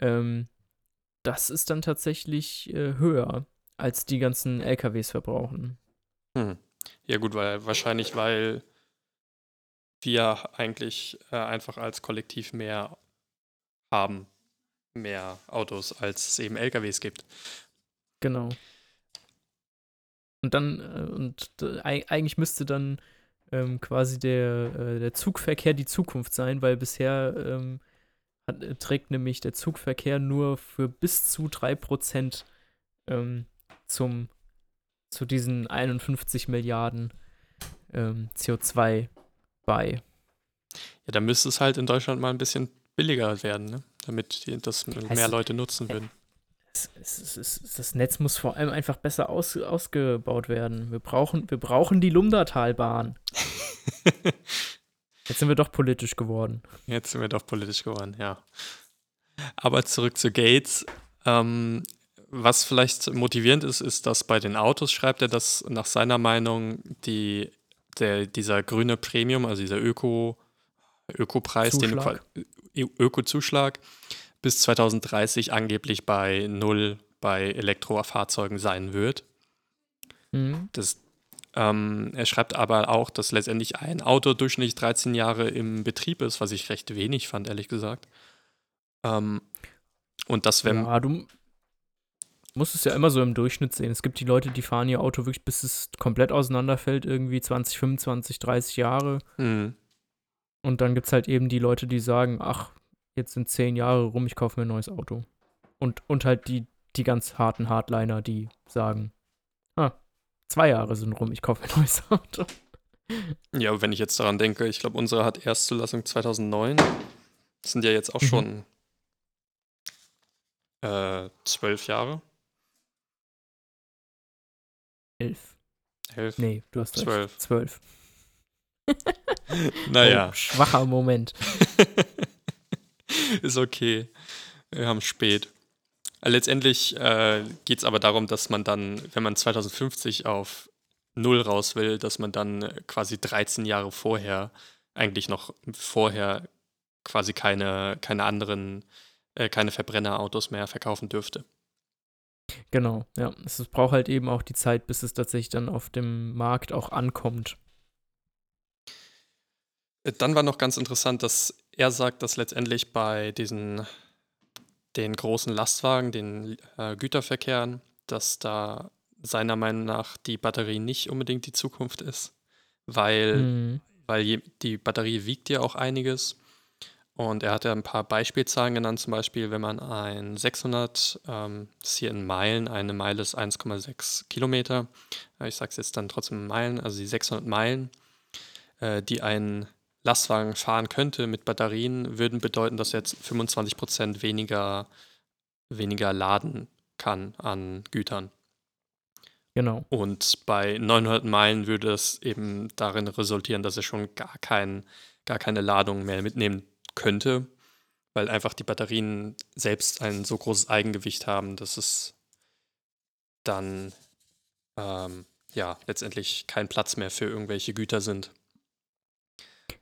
ähm, das ist dann tatsächlich äh, höher, als die ganzen LKWs verbrauchen. Hm. Ja, gut, weil wahrscheinlich, weil wir eigentlich äh, einfach als Kollektiv mehr haben, mehr Autos, als es eben LKWs gibt. Genau. Und dann, äh, und äh, eigentlich müsste dann ähm, quasi der, äh, der Zugverkehr die Zukunft sein, weil bisher ähm, hat, trägt nämlich der Zugverkehr nur für bis zu 3% ähm, zum, zu diesen 51 Milliarden ähm, CO2 bei. Ja, da müsste es halt in Deutschland mal ein bisschen billiger werden, ne? damit die, das mehr also, Leute nutzen würden. Es, es, es, das Netz muss vor allem einfach besser aus, ausgebaut werden. Wir brauchen, wir brauchen die Lumdatalbahn. Jetzt sind wir doch politisch geworden. Jetzt sind wir doch politisch geworden, ja. Aber zurück zu Gates. Ähm, was vielleicht motivierend ist, ist, dass bei den Autos schreibt er, dass nach seiner Meinung die, der, dieser grüne Premium, also dieser Öko, Ökopreis, Zuschlag. den Ökozuschlag bis 2030 angeblich bei null bei Elektrofahrzeugen sein wird. Mhm. Das, ähm, er schreibt aber auch, dass letztendlich ein Auto durchschnittlich 13 Jahre im Betrieb ist, was ich recht wenig fand, ehrlich gesagt. Ähm, und das wenn. Ja, du musst es ja immer so im Durchschnitt sehen. Es gibt die Leute, die fahren ihr Auto wirklich, bis es komplett auseinanderfällt, irgendwie 20, 25, 30 Jahre. Mhm. Und dann gibt es halt eben die Leute, die sagen, ach, jetzt sind zehn Jahre rum, ich kaufe mir ein neues Auto. Und, und halt die, die ganz harten Hardliner, die sagen, ah, zwei Jahre sind rum, ich kaufe mir ein neues Auto. Ja, wenn ich jetzt daran denke, ich glaube, unsere hat Erstzulassung 2009. Das sind ja jetzt auch mhm. schon äh, zwölf Jahre. Elf. Elf? Nee, du hast zwölf. Recht. Zwölf. naja. Oh, schwacher Moment. Ist okay. Wir haben spät. Letztendlich äh, geht es aber darum, dass man dann, wenn man 2050 auf Null raus will, dass man dann quasi 13 Jahre vorher, eigentlich noch vorher, quasi keine, keine anderen, äh, keine Verbrennerautos mehr verkaufen dürfte. Genau, ja. Es braucht halt eben auch die Zeit, bis es tatsächlich dann auf dem Markt auch ankommt. Dann war noch ganz interessant, dass er sagt, dass letztendlich bei diesen den großen Lastwagen, den äh, Güterverkehren, dass da seiner Meinung nach die Batterie nicht unbedingt die Zukunft ist, weil, mhm. weil die Batterie wiegt ja auch einiges. Und er hat ja ein paar Beispielzahlen genannt, zum Beispiel, wenn man ein 600, ähm, das ist hier in Meilen, eine Meile ist 1,6 Kilometer, ich sage es jetzt dann trotzdem in Meilen, also die 600 Meilen, äh, die ein Lastwagen fahren könnte mit Batterien, würden bedeuten, dass er jetzt 25% weniger, weniger laden kann an Gütern. Genau. Und bei 900 Meilen würde es eben darin resultieren, dass er schon gar, kein, gar keine Ladung mehr mitnehmen könnte, weil einfach die Batterien selbst ein so großes Eigengewicht haben, dass es dann ähm, ja letztendlich kein Platz mehr für irgendwelche Güter sind.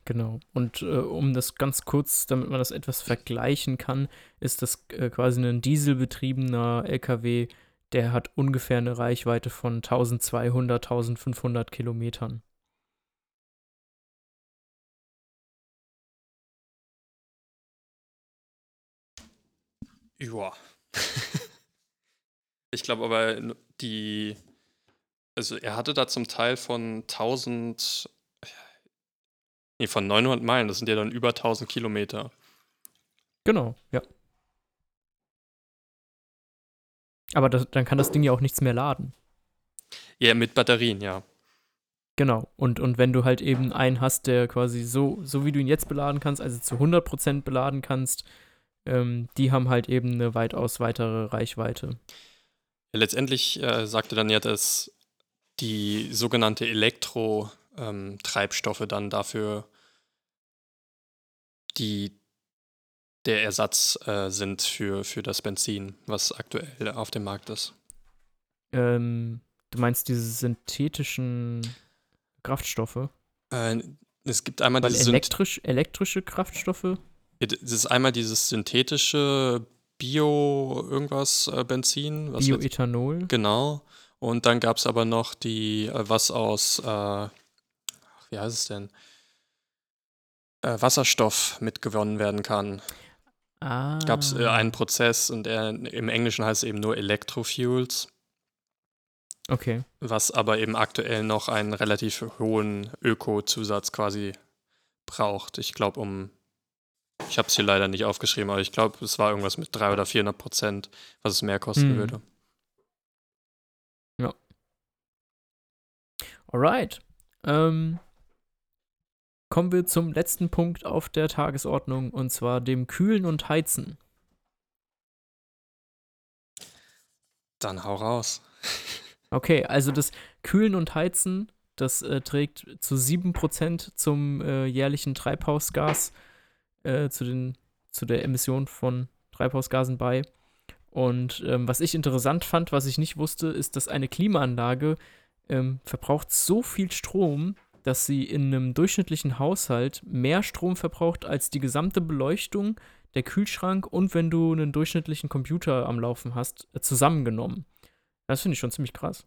Genau. Und äh, um das ganz kurz, damit man das etwas vergleichen kann, ist das äh, quasi ein dieselbetriebener LKW, der hat ungefähr eine Reichweite von 1200, 1500 Kilometern. Ja. ich glaube aber, die, also er hatte da zum Teil von 1000 Nee, von 900 Meilen, das sind ja dann über 1000 Kilometer. Genau, ja. Aber das, dann kann das Ding ja auch nichts mehr laden. Ja, mit Batterien, ja. Genau. Und, und wenn du halt eben einen hast, der quasi so, so wie du ihn jetzt beladen kannst, also zu 100% beladen kannst, ähm, die haben halt eben eine weitaus weitere Reichweite. Letztendlich äh, sagte dann ja, dass die sogenannte Elektro-Treibstoffe ähm, dann dafür die der Ersatz äh, sind für, für das Benzin, was aktuell auf dem Markt ist. Ähm, du meinst diese synthetischen Kraftstoffe? Äh, es gibt einmal Weil diese elektrisch, elektrische Kraftstoffe? Es ist einmal dieses synthetische Bio-Irgendwas äh, Benzin. Bioethanol. Genau. Und dann gab es aber noch die, äh, was aus, äh, wie heißt es denn? Äh, Wasserstoff mitgewonnen werden kann. Ah. Gab es äh, einen Prozess und er, im Englischen heißt es eben nur Electrofuels. Okay. Was aber eben aktuell noch einen relativ hohen Öko-Zusatz quasi braucht. Ich glaube, um. Ich habe es hier leider nicht aufgeschrieben, aber ich glaube, es war irgendwas mit 300 oder 400 Prozent, was es mehr kosten hm. würde. Ja. Alright. Ähm, kommen wir zum letzten Punkt auf der Tagesordnung und zwar dem Kühlen und Heizen. Dann hau raus. Okay, also das Kühlen und Heizen, das äh, trägt zu 7% zum äh, jährlichen Treibhausgas, äh, zu, den, zu der Emission von Treibhausgasen bei. Und ähm, was ich interessant fand, was ich nicht wusste, ist, dass eine Klimaanlage ähm, verbraucht so viel Strom, dass sie in einem durchschnittlichen Haushalt mehr Strom verbraucht als die gesamte Beleuchtung, der Kühlschrank und wenn du einen durchschnittlichen Computer am Laufen hast, äh, zusammengenommen. Das finde ich schon ziemlich krass.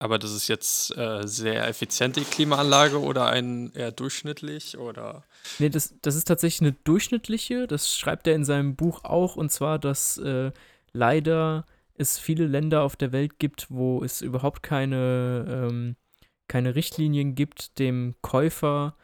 Aber das ist jetzt äh, sehr effiziente Klimaanlage oder ein eher durchschnittlich oder? Nee, das, das ist tatsächlich eine durchschnittliche. Das schreibt er in seinem Buch auch. Und zwar, dass äh, leider es viele Länder auf der Welt gibt, wo es überhaupt keine, ähm, keine Richtlinien gibt, dem Käufer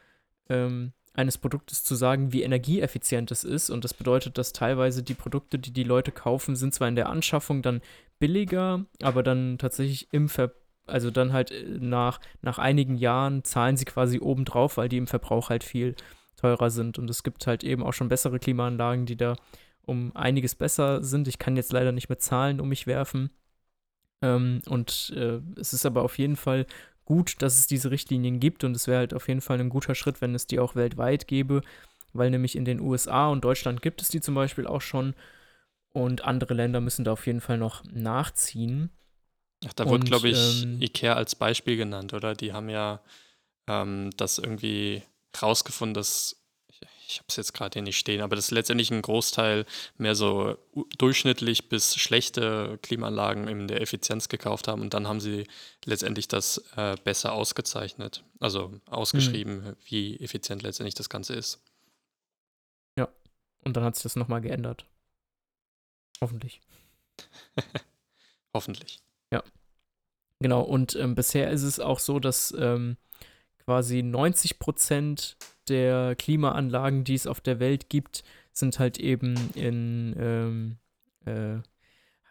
ähm, eines Produktes zu sagen, wie energieeffizient es ist. Und das bedeutet, dass teilweise die Produkte, die die Leute kaufen, sind zwar in der Anschaffung dann billiger, aber dann tatsächlich im Ver also dann halt äh, nach, nach einigen Jahren zahlen sie quasi obendrauf, weil die im Verbrauch halt viel teurer sind. Und es gibt halt eben auch schon bessere Klimaanlagen, die da um einiges besser sind. Ich kann jetzt leider nicht mehr Zahlen um mich werfen. Ähm, und äh, es ist aber auf jeden Fall gut, dass es diese Richtlinien gibt und es wäre halt auf jeden Fall ein guter Schritt, wenn es die auch weltweit gäbe, weil nämlich in den USA und Deutschland gibt es die zum Beispiel auch schon und andere Länder müssen da auf jeden Fall noch nachziehen. Ach, da wird, glaube ich, ähm, IKEA als Beispiel genannt, oder? Die haben ja ähm, das irgendwie rausgefunden, dass ich habe es jetzt gerade hier nicht stehen, aber das ist letztendlich ein Großteil mehr so durchschnittlich bis schlechte Klimaanlagen in der Effizienz gekauft haben und dann haben sie letztendlich das äh, besser ausgezeichnet, also ausgeschrieben, mhm. wie effizient letztendlich das Ganze ist. Ja, und dann hat sich das nochmal geändert. Hoffentlich. Hoffentlich. Ja. Genau, und ähm, bisher ist es auch so, dass ähm, quasi 90 Prozent der Klimaanlagen, die es auf der Welt gibt, sind halt eben in, ähm, äh,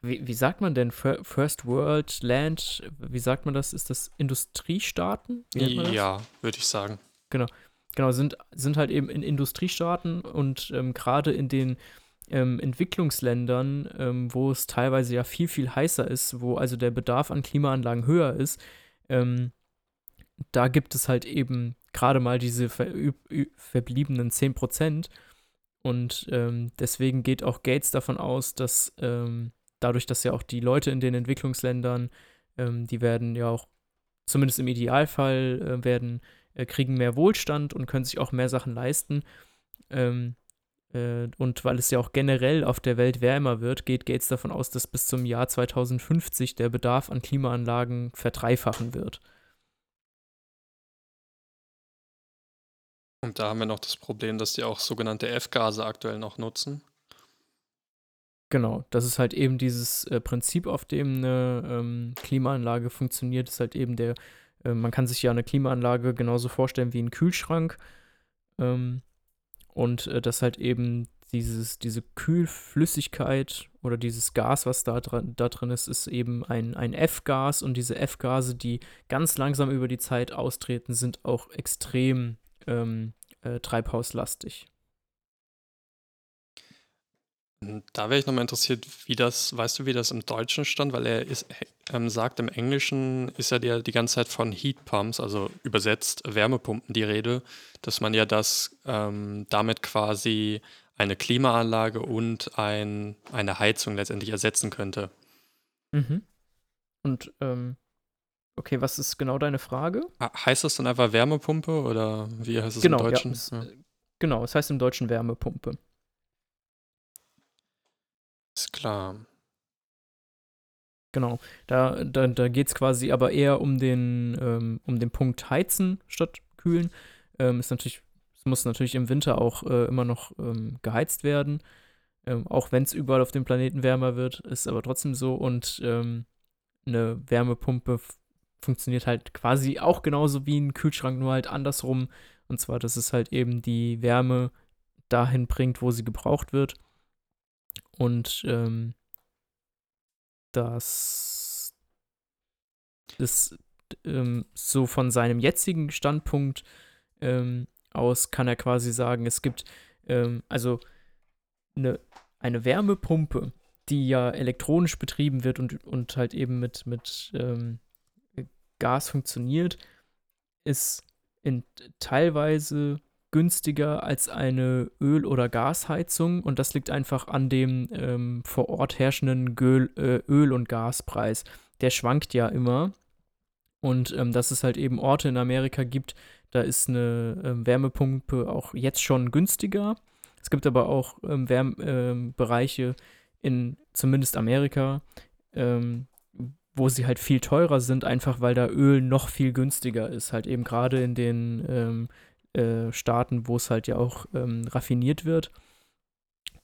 wie, wie, sagt man denn, First World Land, wie sagt man das? Ist das Industriestaaten? Ja, würde ich sagen. Genau, genau, sind, sind halt eben in Industriestaaten und ähm, gerade in den ähm, Entwicklungsländern, ähm, wo es teilweise ja viel, viel heißer ist, wo also der Bedarf an Klimaanlagen höher ist, ähm, da gibt es halt eben gerade mal diese ver verbliebenen 10%. Und ähm, deswegen geht auch Gates davon aus, dass ähm, dadurch, dass ja auch die Leute in den Entwicklungsländern, ähm, die werden ja auch, zumindest im Idealfall, äh, werden, äh, kriegen mehr Wohlstand und können sich auch mehr Sachen leisten. Ähm, äh, und weil es ja auch generell auf der Welt wärmer wird, geht Gates davon aus, dass bis zum Jahr 2050 der Bedarf an Klimaanlagen verdreifachen wird. Und da haben wir noch das Problem, dass die auch sogenannte F-Gase aktuell noch nutzen. Genau, das ist halt eben dieses äh, Prinzip, auf dem eine ähm, Klimaanlage funktioniert, ist halt eben der äh, man kann sich ja eine Klimaanlage genauso vorstellen wie einen Kühlschrank. Ähm, und äh, dass halt eben dieses, diese Kühlflüssigkeit oder dieses Gas, was da, dran, da drin ist, ist eben ein, ein F-Gas und diese F-Gase, die ganz langsam über die Zeit austreten, sind auch extrem ähm, äh, treibhauslastig. Hm, da wäre ich nochmal interessiert, wie das, weißt du, wie das im Deutschen stand? Weil er ist, ähm, sagt, im Englischen ist ja die, die ganze Zeit von Heat Pumps, also übersetzt Wärmepumpen, die Rede, dass man ja das ähm, damit quasi eine Klimaanlage und ein, eine Heizung letztendlich ersetzen könnte. Mhm. Und, ähm, okay, was ist genau deine Frage? Ah, heißt das dann einfach Wärmepumpe oder wie heißt es genau, im Deutschen? Ja, es, ja. Genau, es heißt im Deutschen Wärmepumpe. Ist klar. Genau. Da, da, da geht es quasi aber eher um den, ähm, um den Punkt Heizen statt Kühlen. Ähm, ist natürlich, es muss natürlich im Winter auch äh, immer noch ähm, geheizt werden. Ähm, auch wenn es überall auf dem Planeten wärmer wird, ist aber trotzdem so. Und ähm, eine Wärmepumpe funktioniert halt quasi auch genauso wie ein Kühlschrank, nur halt andersrum. Und zwar, dass es halt eben die Wärme dahin bringt, wo sie gebraucht wird und ähm, das ist ähm, so von seinem jetzigen Standpunkt ähm, aus kann er quasi sagen, es gibt ähm, also eine, eine Wärmepumpe, die ja elektronisch betrieben wird und, und halt eben mit, mit ähm, Gas funktioniert, ist in teilweise günstiger als eine Öl- oder Gasheizung und das liegt einfach an dem ähm, vor Ort herrschenden Göl, äh, Öl- und Gaspreis. Der schwankt ja immer und ähm, dass es halt eben Orte in Amerika gibt, da ist eine ähm, Wärmepumpe auch jetzt schon günstiger. Es gibt aber auch ähm, Wärm ähm, in zumindest Amerika, ähm, wo sie halt viel teurer sind, einfach weil da Öl noch viel günstiger ist. Halt eben gerade in den ähm, äh, Staaten, wo es halt ja auch ähm, raffiniert wird.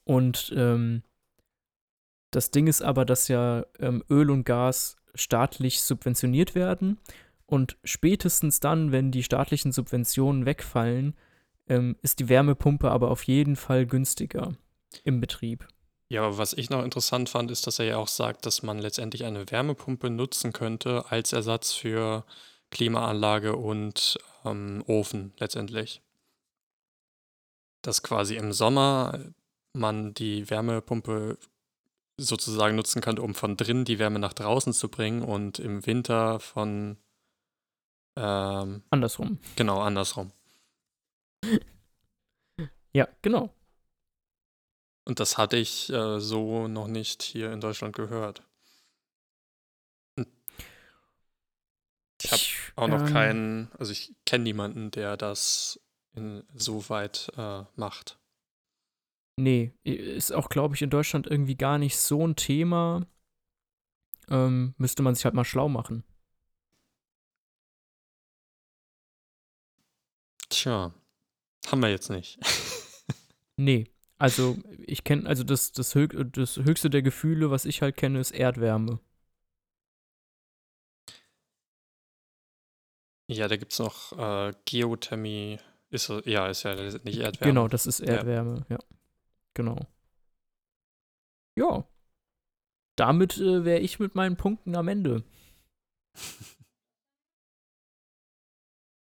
Und ähm, das Ding ist aber, dass ja ähm, Öl und Gas staatlich subventioniert werden. Und spätestens dann, wenn die staatlichen Subventionen wegfallen, ähm, ist die Wärmepumpe aber auf jeden Fall günstiger im Betrieb. Ja, aber was ich noch interessant fand, ist, dass er ja auch sagt, dass man letztendlich eine Wärmepumpe nutzen könnte als Ersatz für Klimaanlage und ähm, Ofen letztendlich. Dass quasi im Sommer man die Wärmepumpe sozusagen nutzen kann, um von drinnen die Wärme nach draußen zu bringen und im Winter von ähm, andersrum. Genau, andersrum. ja, genau. Und das hatte ich äh, so noch nicht hier in Deutschland gehört. Ich habe auch noch ähm, keinen, also ich kenne niemanden, der das in, so weit äh, macht. Nee, ist auch, glaube ich, in Deutschland irgendwie gar nicht so ein Thema. Ähm, müsste man sich halt mal schlau machen. Tja, haben wir jetzt nicht. nee, also ich kenne, also das, das, höch, das höchste der Gefühle, was ich halt kenne, ist Erdwärme. Ja, da gibt es noch äh, Geothermie. Ist, ja, ist ja nicht Erdwärme. Genau, das ist Erdwärme, ja. ja. Genau. Ja. Damit äh, wäre ich mit meinen Punkten am Ende.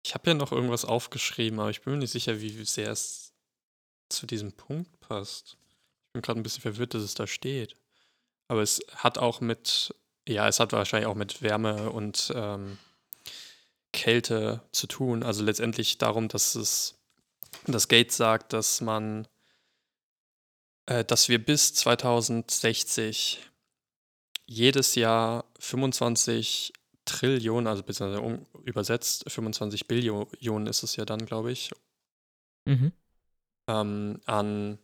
Ich habe ja noch irgendwas aufgeschrieben, aber ich bin mir nicht sicher, wie sehr es zu diesem Punkt passt. Ich bin gerade ein bisschen verwirrt, dass es da steht. Aber es hat auch mit, ja, es hat wahrscheinlich auch mit Wärme und ähm, Kälte zu tun. Also letztendlich darum, dass es das Gates sagt, dass man, äh, dass wir bis 2060 jedes Jahr 25 Trillionen, also beziehungsweise um, übersetzt 25 Billionen ist es ja dann, glaube ich, mhm. ähm, an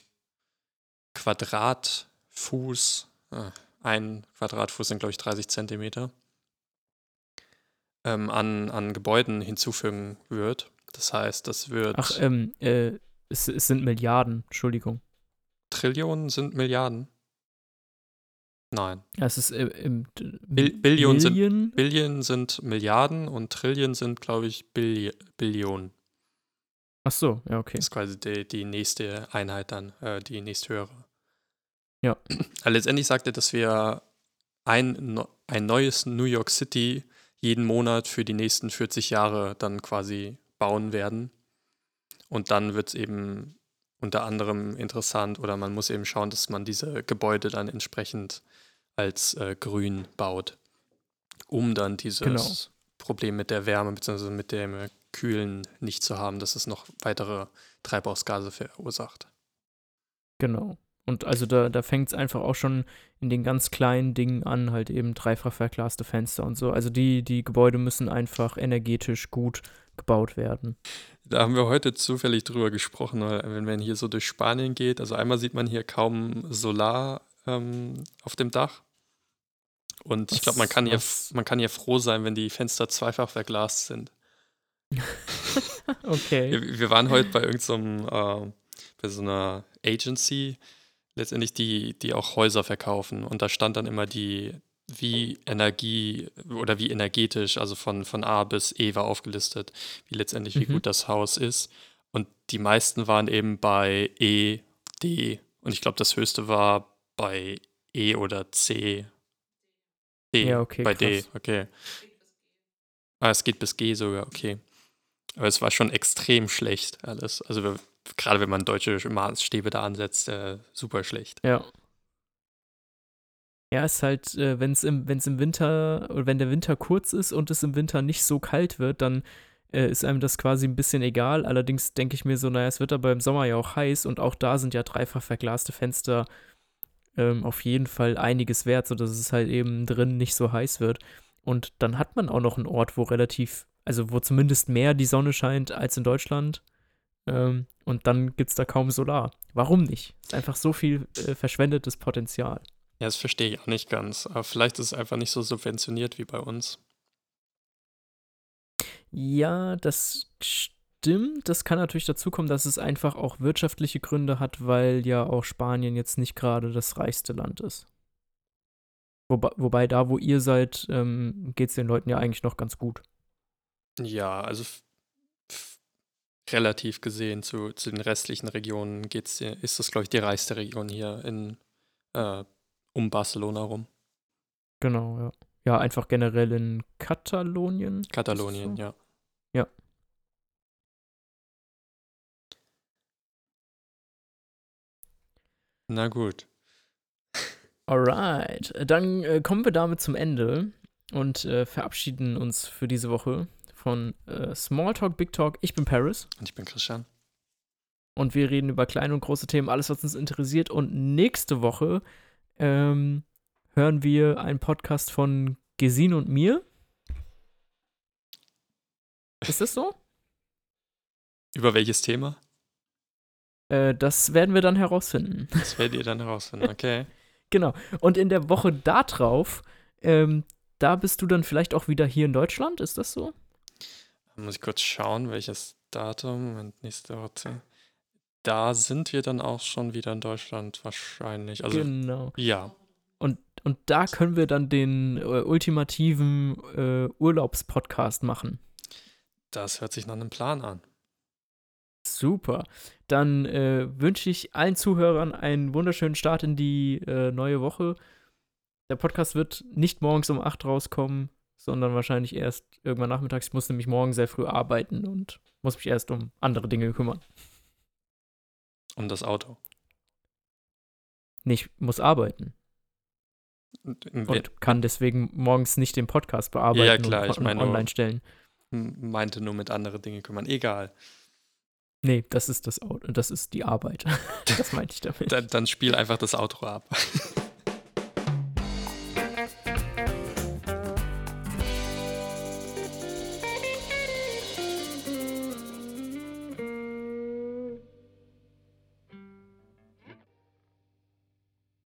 Quadratfuß, äh, ein Quadratfuß sind, glaube ich, 30 Zentimeter, ähm, an, an Gebäuden hinzufügen wird. Das heißt, das wird. Ach, ähm, äh, es, es sind Milliarden, Entschuldigung. Trillionen sind Milliarden. Nein. Das ist äh, im, Bil Billion sind, Billion? Billion sind Milliarden und Trillion sind, glaube ich, Billi Billionen. Ach so, ja, okay. Das ist quasi die, die nächste Einheit dann, äh, die nächsthöhere. Ja. Aber letztendlich sagt er, dass wir ein, ein neues New York City jeden Monat für die nächsten 40 Jahre dann quasi bauen werden. Und dann wird es eben unter anderem interessant oder man muss eben schauen, dass man diese Gebäude dann entsprechend als äh, grün baut, um dann dieses Genau. Problem mit der Wärme bzw. mit dem äh, Kühlen nicht zu haben, dass es noch weitere Treibhausgase verursacht. Genau. Und also da, da fängt es einfach auch schon in den ganz kleinen Dingen an, halt eben dreifach verglaste Fenster und so. Also die, die Gebäude müssen einfach energetisch gut gebaut werden. Da haben wir heute zufällig drüber gesprochen, weil wenn man hier so durch Spanien geht, also einmal sieht man hier kaum Solar ähm, auf dem Dach. Und ich glaube, man, kann hier- man kann hier froh sein, wenn die Fenster zweifach verglast sind. Okay. Wir, wir waren heute bei irgendeinem, äh, bei so einer Agency, letztendlich die, die auch Häuser verkaufen. Und da stand dann immer die, wie Energie oder wie energetisch, also von, von A bis E war aufgelistet, wie letztendlich, wie Mhm. gut das Haus ist. Und die meisten waren eben bei E, D. Und ich glaube, das höchste war bei E oder C. D. Ja, okay, Bei D, krass. okay. Ah, es geht bis G sogar, okay. Aber es war schon extrem schlecht alles. Also wir, gerade wenn man deutsche Maßstäbe da ansetzt, äh, super schlecht. Ja. Ja, ist halt, äh, wenn es im, wenn's im Winter oder wenn der Winter kurz ist und es im Winter nicht so kalt wird, dann äh, ist einem das quasi ein bisschen egal. Allerdings denke ich mir so, naja, es wird aber im Sommer ja auch heiß und auch da sind ja dreifach verglaste Fenster ähm, auf jeden Fall einiges wert, sodass es halt eben drin nicht so heiß wird. Und dann hat man auch noch einen Ort, wo relativ, also wo zumindest mehr die Sonne scheint als in Deutschland. Ähm, und dann gibt es da kaum Solar. Warum nicht? Ist einfach so viel äh, verschwendetes Potenzial. Ja, das verstehe ich auch nicht ganz. Aber vielleicht ist es einfach nicht so subventioniert wie bei uns. Ja, das stimmt. Das kann natürlich dazu kommen, dass es einfach auch wirtschaftliche Gründe hat, weil ja auch Spanien jetzt nicht gerade das reichste Land ist. Wobei, wobei da, wo ihr seid, ähm, geht es den Leuten ja eigentlich noch ganz gut. Ja, also relativ gesehen zu, zu den restlichen Regionen geht's, ist das, glaube ich, die reichste Region hier in, äh, um Barcelona rum. Genau, ja. Ja, einfach generell in Katalonien. Katalonien, so? ja. Ja. Na gut. Alright, dann äh, kommen wir damit zum Ende und äh, verabschieden uns für diese Woche von äh, Smalltalk, Big Talk. Ich bin Paris Und ich bin Christian. und wir reden über kleine und große Themen, alles, was uns interessiert. Und nächste Woche ähm, hören wir einen Podcast von Gesine und mir. Ist das so? Über welches Thema? Äh, das werden wir dann herausfinden. Das werdet ihr dann herausfinden, okay? Genau. Und in der Woche darauf, ähm, da bist du dann vielleicht auch wieder hier in Deutschland, ist das so? Dann muss ich kurz schauen, welches Datum. Moment, nächste Woche 10. Da sind wir dann auch schon wieder in Deutschland wahrscheinlich. Also, genau. ja. Und, und da können wir dann den äh, ultimativen äh, Urlaubspodcast machen. Das hört sich nach einem Plan an. Super. Dann äh, wünsche ich allen Zuhörern einen wunderschönen Start in die äh, neue Woche. Der Podcast wird nicht morgens um 8 rauskommen, sondern wahrscheinlich erst irgendwann nachmittags. Ich muss nämlich morgen sehr früh arbeiten und muss mich erst um andere Dinge kümmern. Um das Auto. Ich muss arbeiten Und kann deswegen morgens nicht den Podcast bearbeiten Ja, klar, und, ich meine online stellen. Meinte nur mit andere Dinge kümmern. Egal. Nee, das ist das Auto, das ist die Arbeit. das meinte ich damit. Dann, dann spiel einfach das Outro ab.